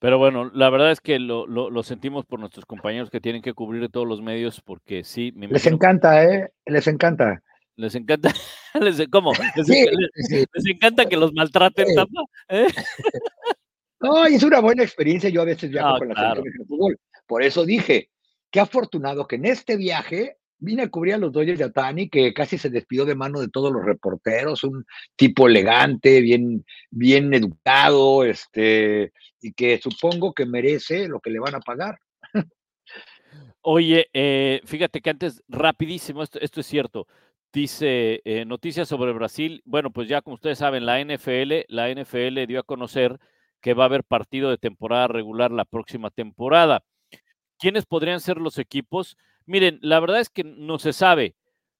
Speaker 1: Pero bueno, la verdad es que lo, lo- lo sentimos por nuestros compañeros que tienen que cubrir todos los medios, porque sí, me
Speaker 2: Les encanta, ¿eh? Les encanta.
Speaker 1: les encanta, ¿cómo? Les,
Speaker 2: Sí,
Speaker 1: les-
Speaker 2: sí.
Speaker 1: les encanta que los maltraten,
Speaker 2: Sí.
Speaker 1: ¿eh?
Speaker 2: No, es una buena experiencia. Yo a veces viajo
Speaker 1: Ah,
Speaker 2: con la
Speaker 1: claro.
Speaker 2: selección de fútbol. Por eso dije, qué afortunado que en este viaje vine a cubrir a los Dodgers de Atani, que casi se despidió de mano de todos los reporteros, un tipo elegante, bien, bien educado, este, y que supongo que merece lo que le van a pagar.
Speaker 1: Oye, eh, fíjate que antes, rapidísimo, esto, esto es cierto. Dice eh, noticias sobre Brasil. Bueno, pues ya como ustedes saben, la NFL, la NFL dio a conocer que va a haber partido de temporada regular la próxima temporada. ¿Quiénes podrían ser los equipos? Miren, la verdad es que no se sabe.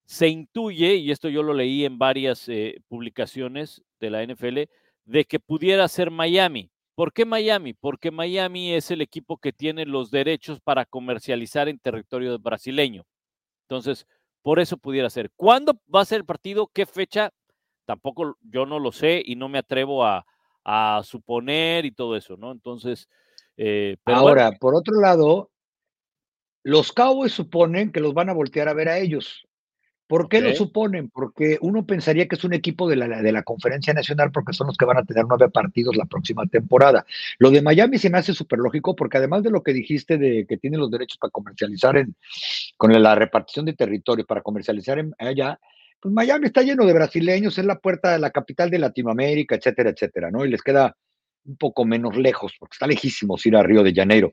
Speaker 1: Se intuye, y esto yo lo leí en varias eh, publicaciones de la NFL, de que pudiera ser Miami. ¿Por qué Miami? Porque Miami es el equipo que tiene los derechos para comercializar en territorio brasileño. Entonces, por eso pudiera ser. ¿Cuándo va a ser el partido? ¿Qué fecha? Tampoco yo no lo sé y no me atrevo a, a suponer y todo eso, ¿no? Entonces, eh, pero bueno,
Speaker 2: Ahora, por otro lado, los Cowboys suponen que los van a voltear a ver a ellos. ¿Por qué lo suponen? Porque uno pensaría que es un equipo de la, de la Conferencia Nacional porque son los que van a tener nueve partidos la próxima temporada. Lo de Miami se me hace súper lógico porque además de lo que dijiste de que tienen los derechos para comercializar en, con la repartición de territorio, para comercializar en, allá, pues Miami está lleno de brasileños, es la puerta de la capital de Latinoamérica, etcétera, etcétera, ¿no? Y les queda un poco menos lejos porque está lejísimos ir a Río de Janeiro.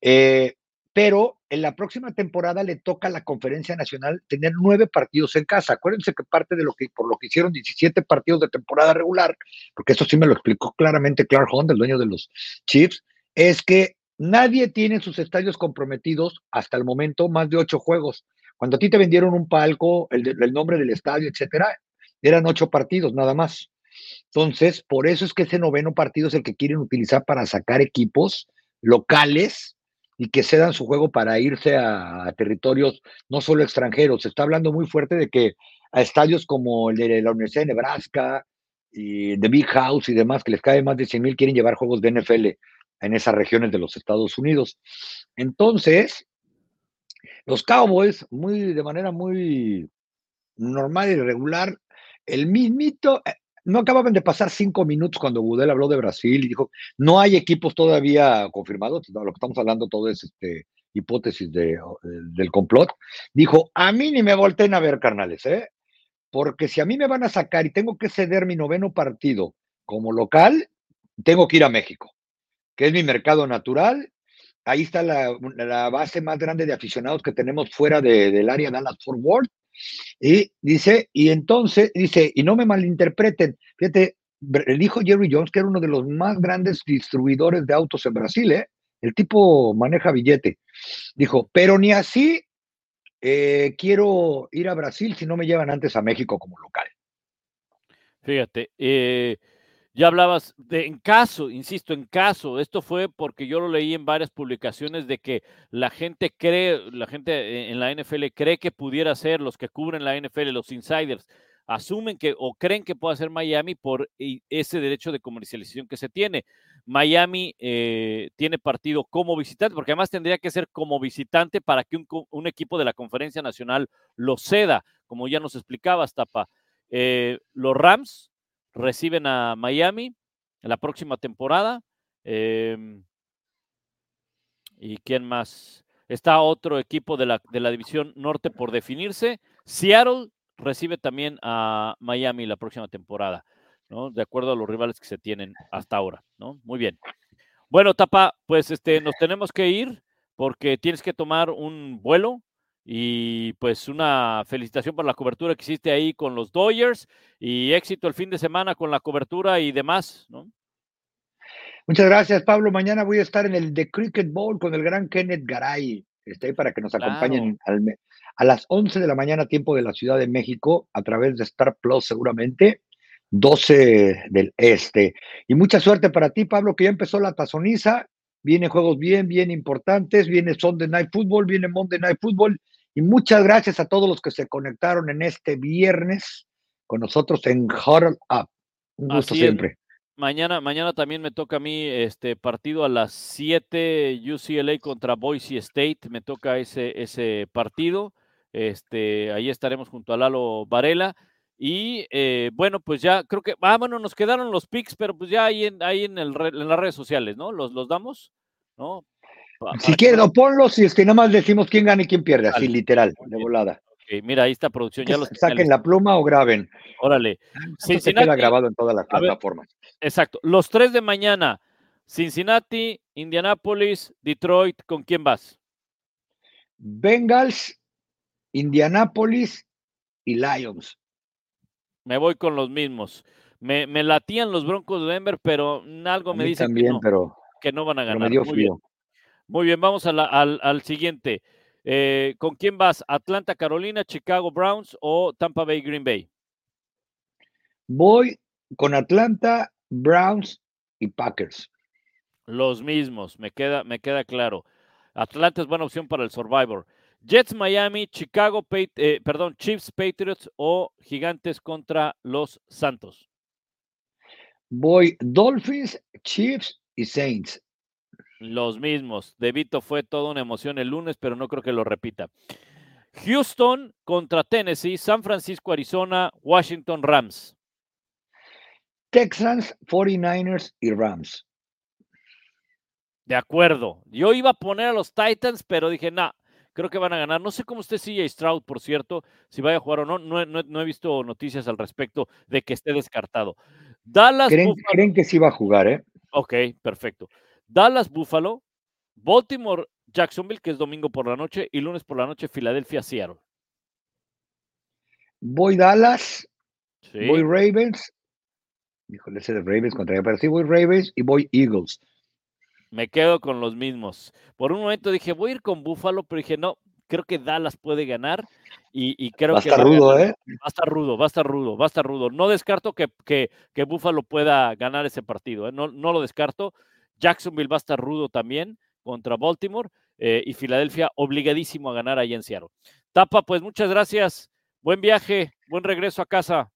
Speaker 2: Eh, pero en la próxima temporada le toca a la Conferencia Nacional tener nueve partidos en casa. Acuérdense que parte de lo que, por lo que hicieron 17 partidos de temporada regular, porque eso sí me lo explicó claramente Clark Hunt, el dueño de los Chiefs, es que nadie tiene sus estadios comprometidos hasta el momento más de ocho juegos. Cuando a ti te vendieron un palco, el, nombre del estadio, etcétera, eran ocho partidos nada más. Entonces, por eso es que ese noveno partido es el que quieren utilizar para sacar equipos locales y que cedan su juego para irse a, a territorios no solo extranjeros. Se está hablando muy fuerte de que a estadios como el de la Universidad de Nebraska y de Big House y demás, que les cae más de 100 mil, quieren llevar juegos de NFL en esas regiones de los Estados Unidos. Entonces, los Cowboys, muy, de manera muy normal y regular, el mismito, eh, no acababan de pasar cinco minutos cuando Budel habló de Brasil y dijo, no hay equipos todavía confirmados, lo que estamos hablando todo es este, hipótesis de, del complot. Dijo, a mí ni me volteen a ver, carnales, ¿eh? Porque si a mí me van a sacar y tengo que ceder mi noveno partido como local, tengo que ir a México, que es mi mercado natural. Ahí está la, base más grande de aficionados que tenemos fuera de- del área Dallas Fort Worth. Y dice, y entonces, dice, y no me malinterpreten, fíjate, Br- dijo Jerry Jones que era uno de los más grandes distribuidores de autos en Brasil, ¿eh? El tipo maneja billete. Dijo, pero ni así eh, quiero ir a Brasil si no me llevan antes a México como local.
Speaker 1: Fíjate, eh, ya hablabas de en caso, insisto, en caso, esto fue porque yo lo leí en varias publicaciones de que la gente cree, la gente eh, en la NFL cree que pudiera ser los que cubren la NFL, los insiders, asumen que o creen que pueda ser Miami por i- ese derecho de comercialización que se tiene. Miami eh, tiene partido como visitante, porque además tendría que ser como visitante para que un, equipo de la Conferencia Nacional lo ceda, como ya nos explicabas, Tapa. eh, los Rams reciben a Miami en la próxima temporada. em, ¿Y quién más? Está otro equipo de la, de la división norte por definirse. Seattle recibe también a Miami la próxima temporada, ¿no? De acuerdo a los rivales que se tienen hasta ahora, ¿no? Muy bien. Bueno, Tapa, pues este, nos tenemos que ir porque tienes que tomar un vuelo y pues una felicitación por la cobertura que hiciste ahí con los Dodgers y éxito el fin de semana con la cobertura y demás, ¿no?
Speaker 2: Muchas gracias, Pablo. Mañana voy a estar en el The Cricket Bowl con el gran Kenneth Garay. Está ahí para que nos acompañen al a las 11 de la mañana, tiempo de la Ciudad de México, a través de Star Plus, seguramente, 12 del Este. Y mucha suerte para ti, Pablo, que ya empezó la tazoniza. Vienen juegos bien, bien importantes. Viene Sunday Night Football, viene Monday Night Football. Y muchas gracias a todos los que se conectaron en este viernes con nosotros en Huddle Up. Un gusto siempre.
Speaker 1: Mañana, mañana también me toca a mí este partido a las 7 UCLA contra Boise State. Me toca ese, ese partido. Este, ahí estaremos junto a Lalo Varela. Y eh, bueno, pues ya creo que, ah, bueno, nos quedaron los pics, pero pues ya ahí en, ahí en, el, en las redes sociales, ¿no? Los, los damos, ¿no?
Speaker 2: Si
Speaker 1: que
Speaker 2: quieres, o ponlos y este, nada más decimos quién gana y quién pierde, así literal, de volada.
Speaker 1: Ok, mira, ahí está producción, ya los
Speaker 2: Saquen la pluma o graben.
Speaker 1: Órale.
Speaker 2: Esto se queda grabado en todas las
Speaker 1: ver,
Speaker 2: plataformas.
Speaker 1: exacto. Los tres de mañana, Cincinnati, Indianapolis, Detroit, ¿con quién vas?
Speaker 2: Bengals, Indianapolis y Lions.
Speaker 1: Me voy con los mismos. Me, me latían los Broncos de Denver, pero algo me dice que no,
Speaker 2: pero,
Speaker 1: que no van a ganar.
Speaker 2: me dio frío.
Speaker 1: Muy bien, vamos a la- al, al siguiente. Eh, ¿Con quién vas? ¿Atlanta, Carolina, Chicago Browns o Tampa Bay, Green Bay?
Speaker 2: Voy con Atlanta, Browns y Packers.
Speaker 1: Los mismos, me queda, me queda claro. Atlanta es buena opción para el Survivor. Jets, Miami, Chicago, eh, perdón, Chiefs, Patriots o Gigantes contra los Santos.
Speaker 2: Voy Dolphins, Chiefs y Saints.
Speaker 1: Los mismos. De Vito fue toda una emoción el lunes, pero no creo que lo repita. Houston contra Tennessee, San Francisco, Arizona, Washington, Rams.
Speaker 2: Texans, 49ers y Rams.
Speaker 1: De acuerdo. Yo iba a poner a los Titans, pero dije, nah, creo que van a ganar. No sé cómo esté CJ Stroud, por cierto, si vaya a jugar o no. No, he- no no visto noticias al respecto de que esté descartado. Dallas,
Speaker 2: ¿Creen,
Speaker 1: Buffalo-
Speaker 2: creen que sí va a jugar, ¿eh?
Speaker 1: Ok, perfecto. Dallas, Buffalo, Baltimore, Jacksonville, que es domingo por la noche, y lunes por la noche, Filadelfia, Seattle.
Speaker 2: Voy Dallas,
Speaker 1: Sí.
Speaker 2: voy Ravens. Híjole, ese de Ravens contra pero sí voy Ravens y voy Eagles.
Speaker 1: Me quedo con los mismos. Por un momento dije, voy a ir con Buffalo, pero dije, no, creo que Dallas puede ganar y, y creo
Speaker 2: Va a
Speaker 1: que
Speaker 2: estar
Speaker 1: va a
Speaker 2: rudo,
Speaker 1: ganar.
Speaker 2: ¿eh?
Speaker 1: Va a estar rudo, va a estar rudo, va a estar rudo. No descarto que, que, que Buffalo pueda ganar ese partido, ¿eh? no, no lo descarto. Jacksonville va a estar rudo también contra Baltimore eh, y Filadelfia obligadísimo a ganar ahí en Seattle. Tapa, pues muchas gracias. Buen viaje, buen regreso a casa.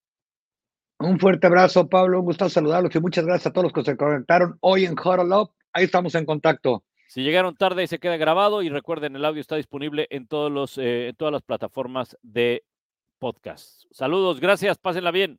Speaker 2: Un fuerte abrazo, Pablo. Un gusto saludarlos y muchas gracias a todos los que se conectaron hoy en Huddle Up. Ahí estamos en contacto.
Speaker 1: Si llegaron tarde, se queda grabado y recuerden, el audio está disponible en, todos los, eh, en todas las plataformas de podcast. Saludos, gracias, pásenla bien.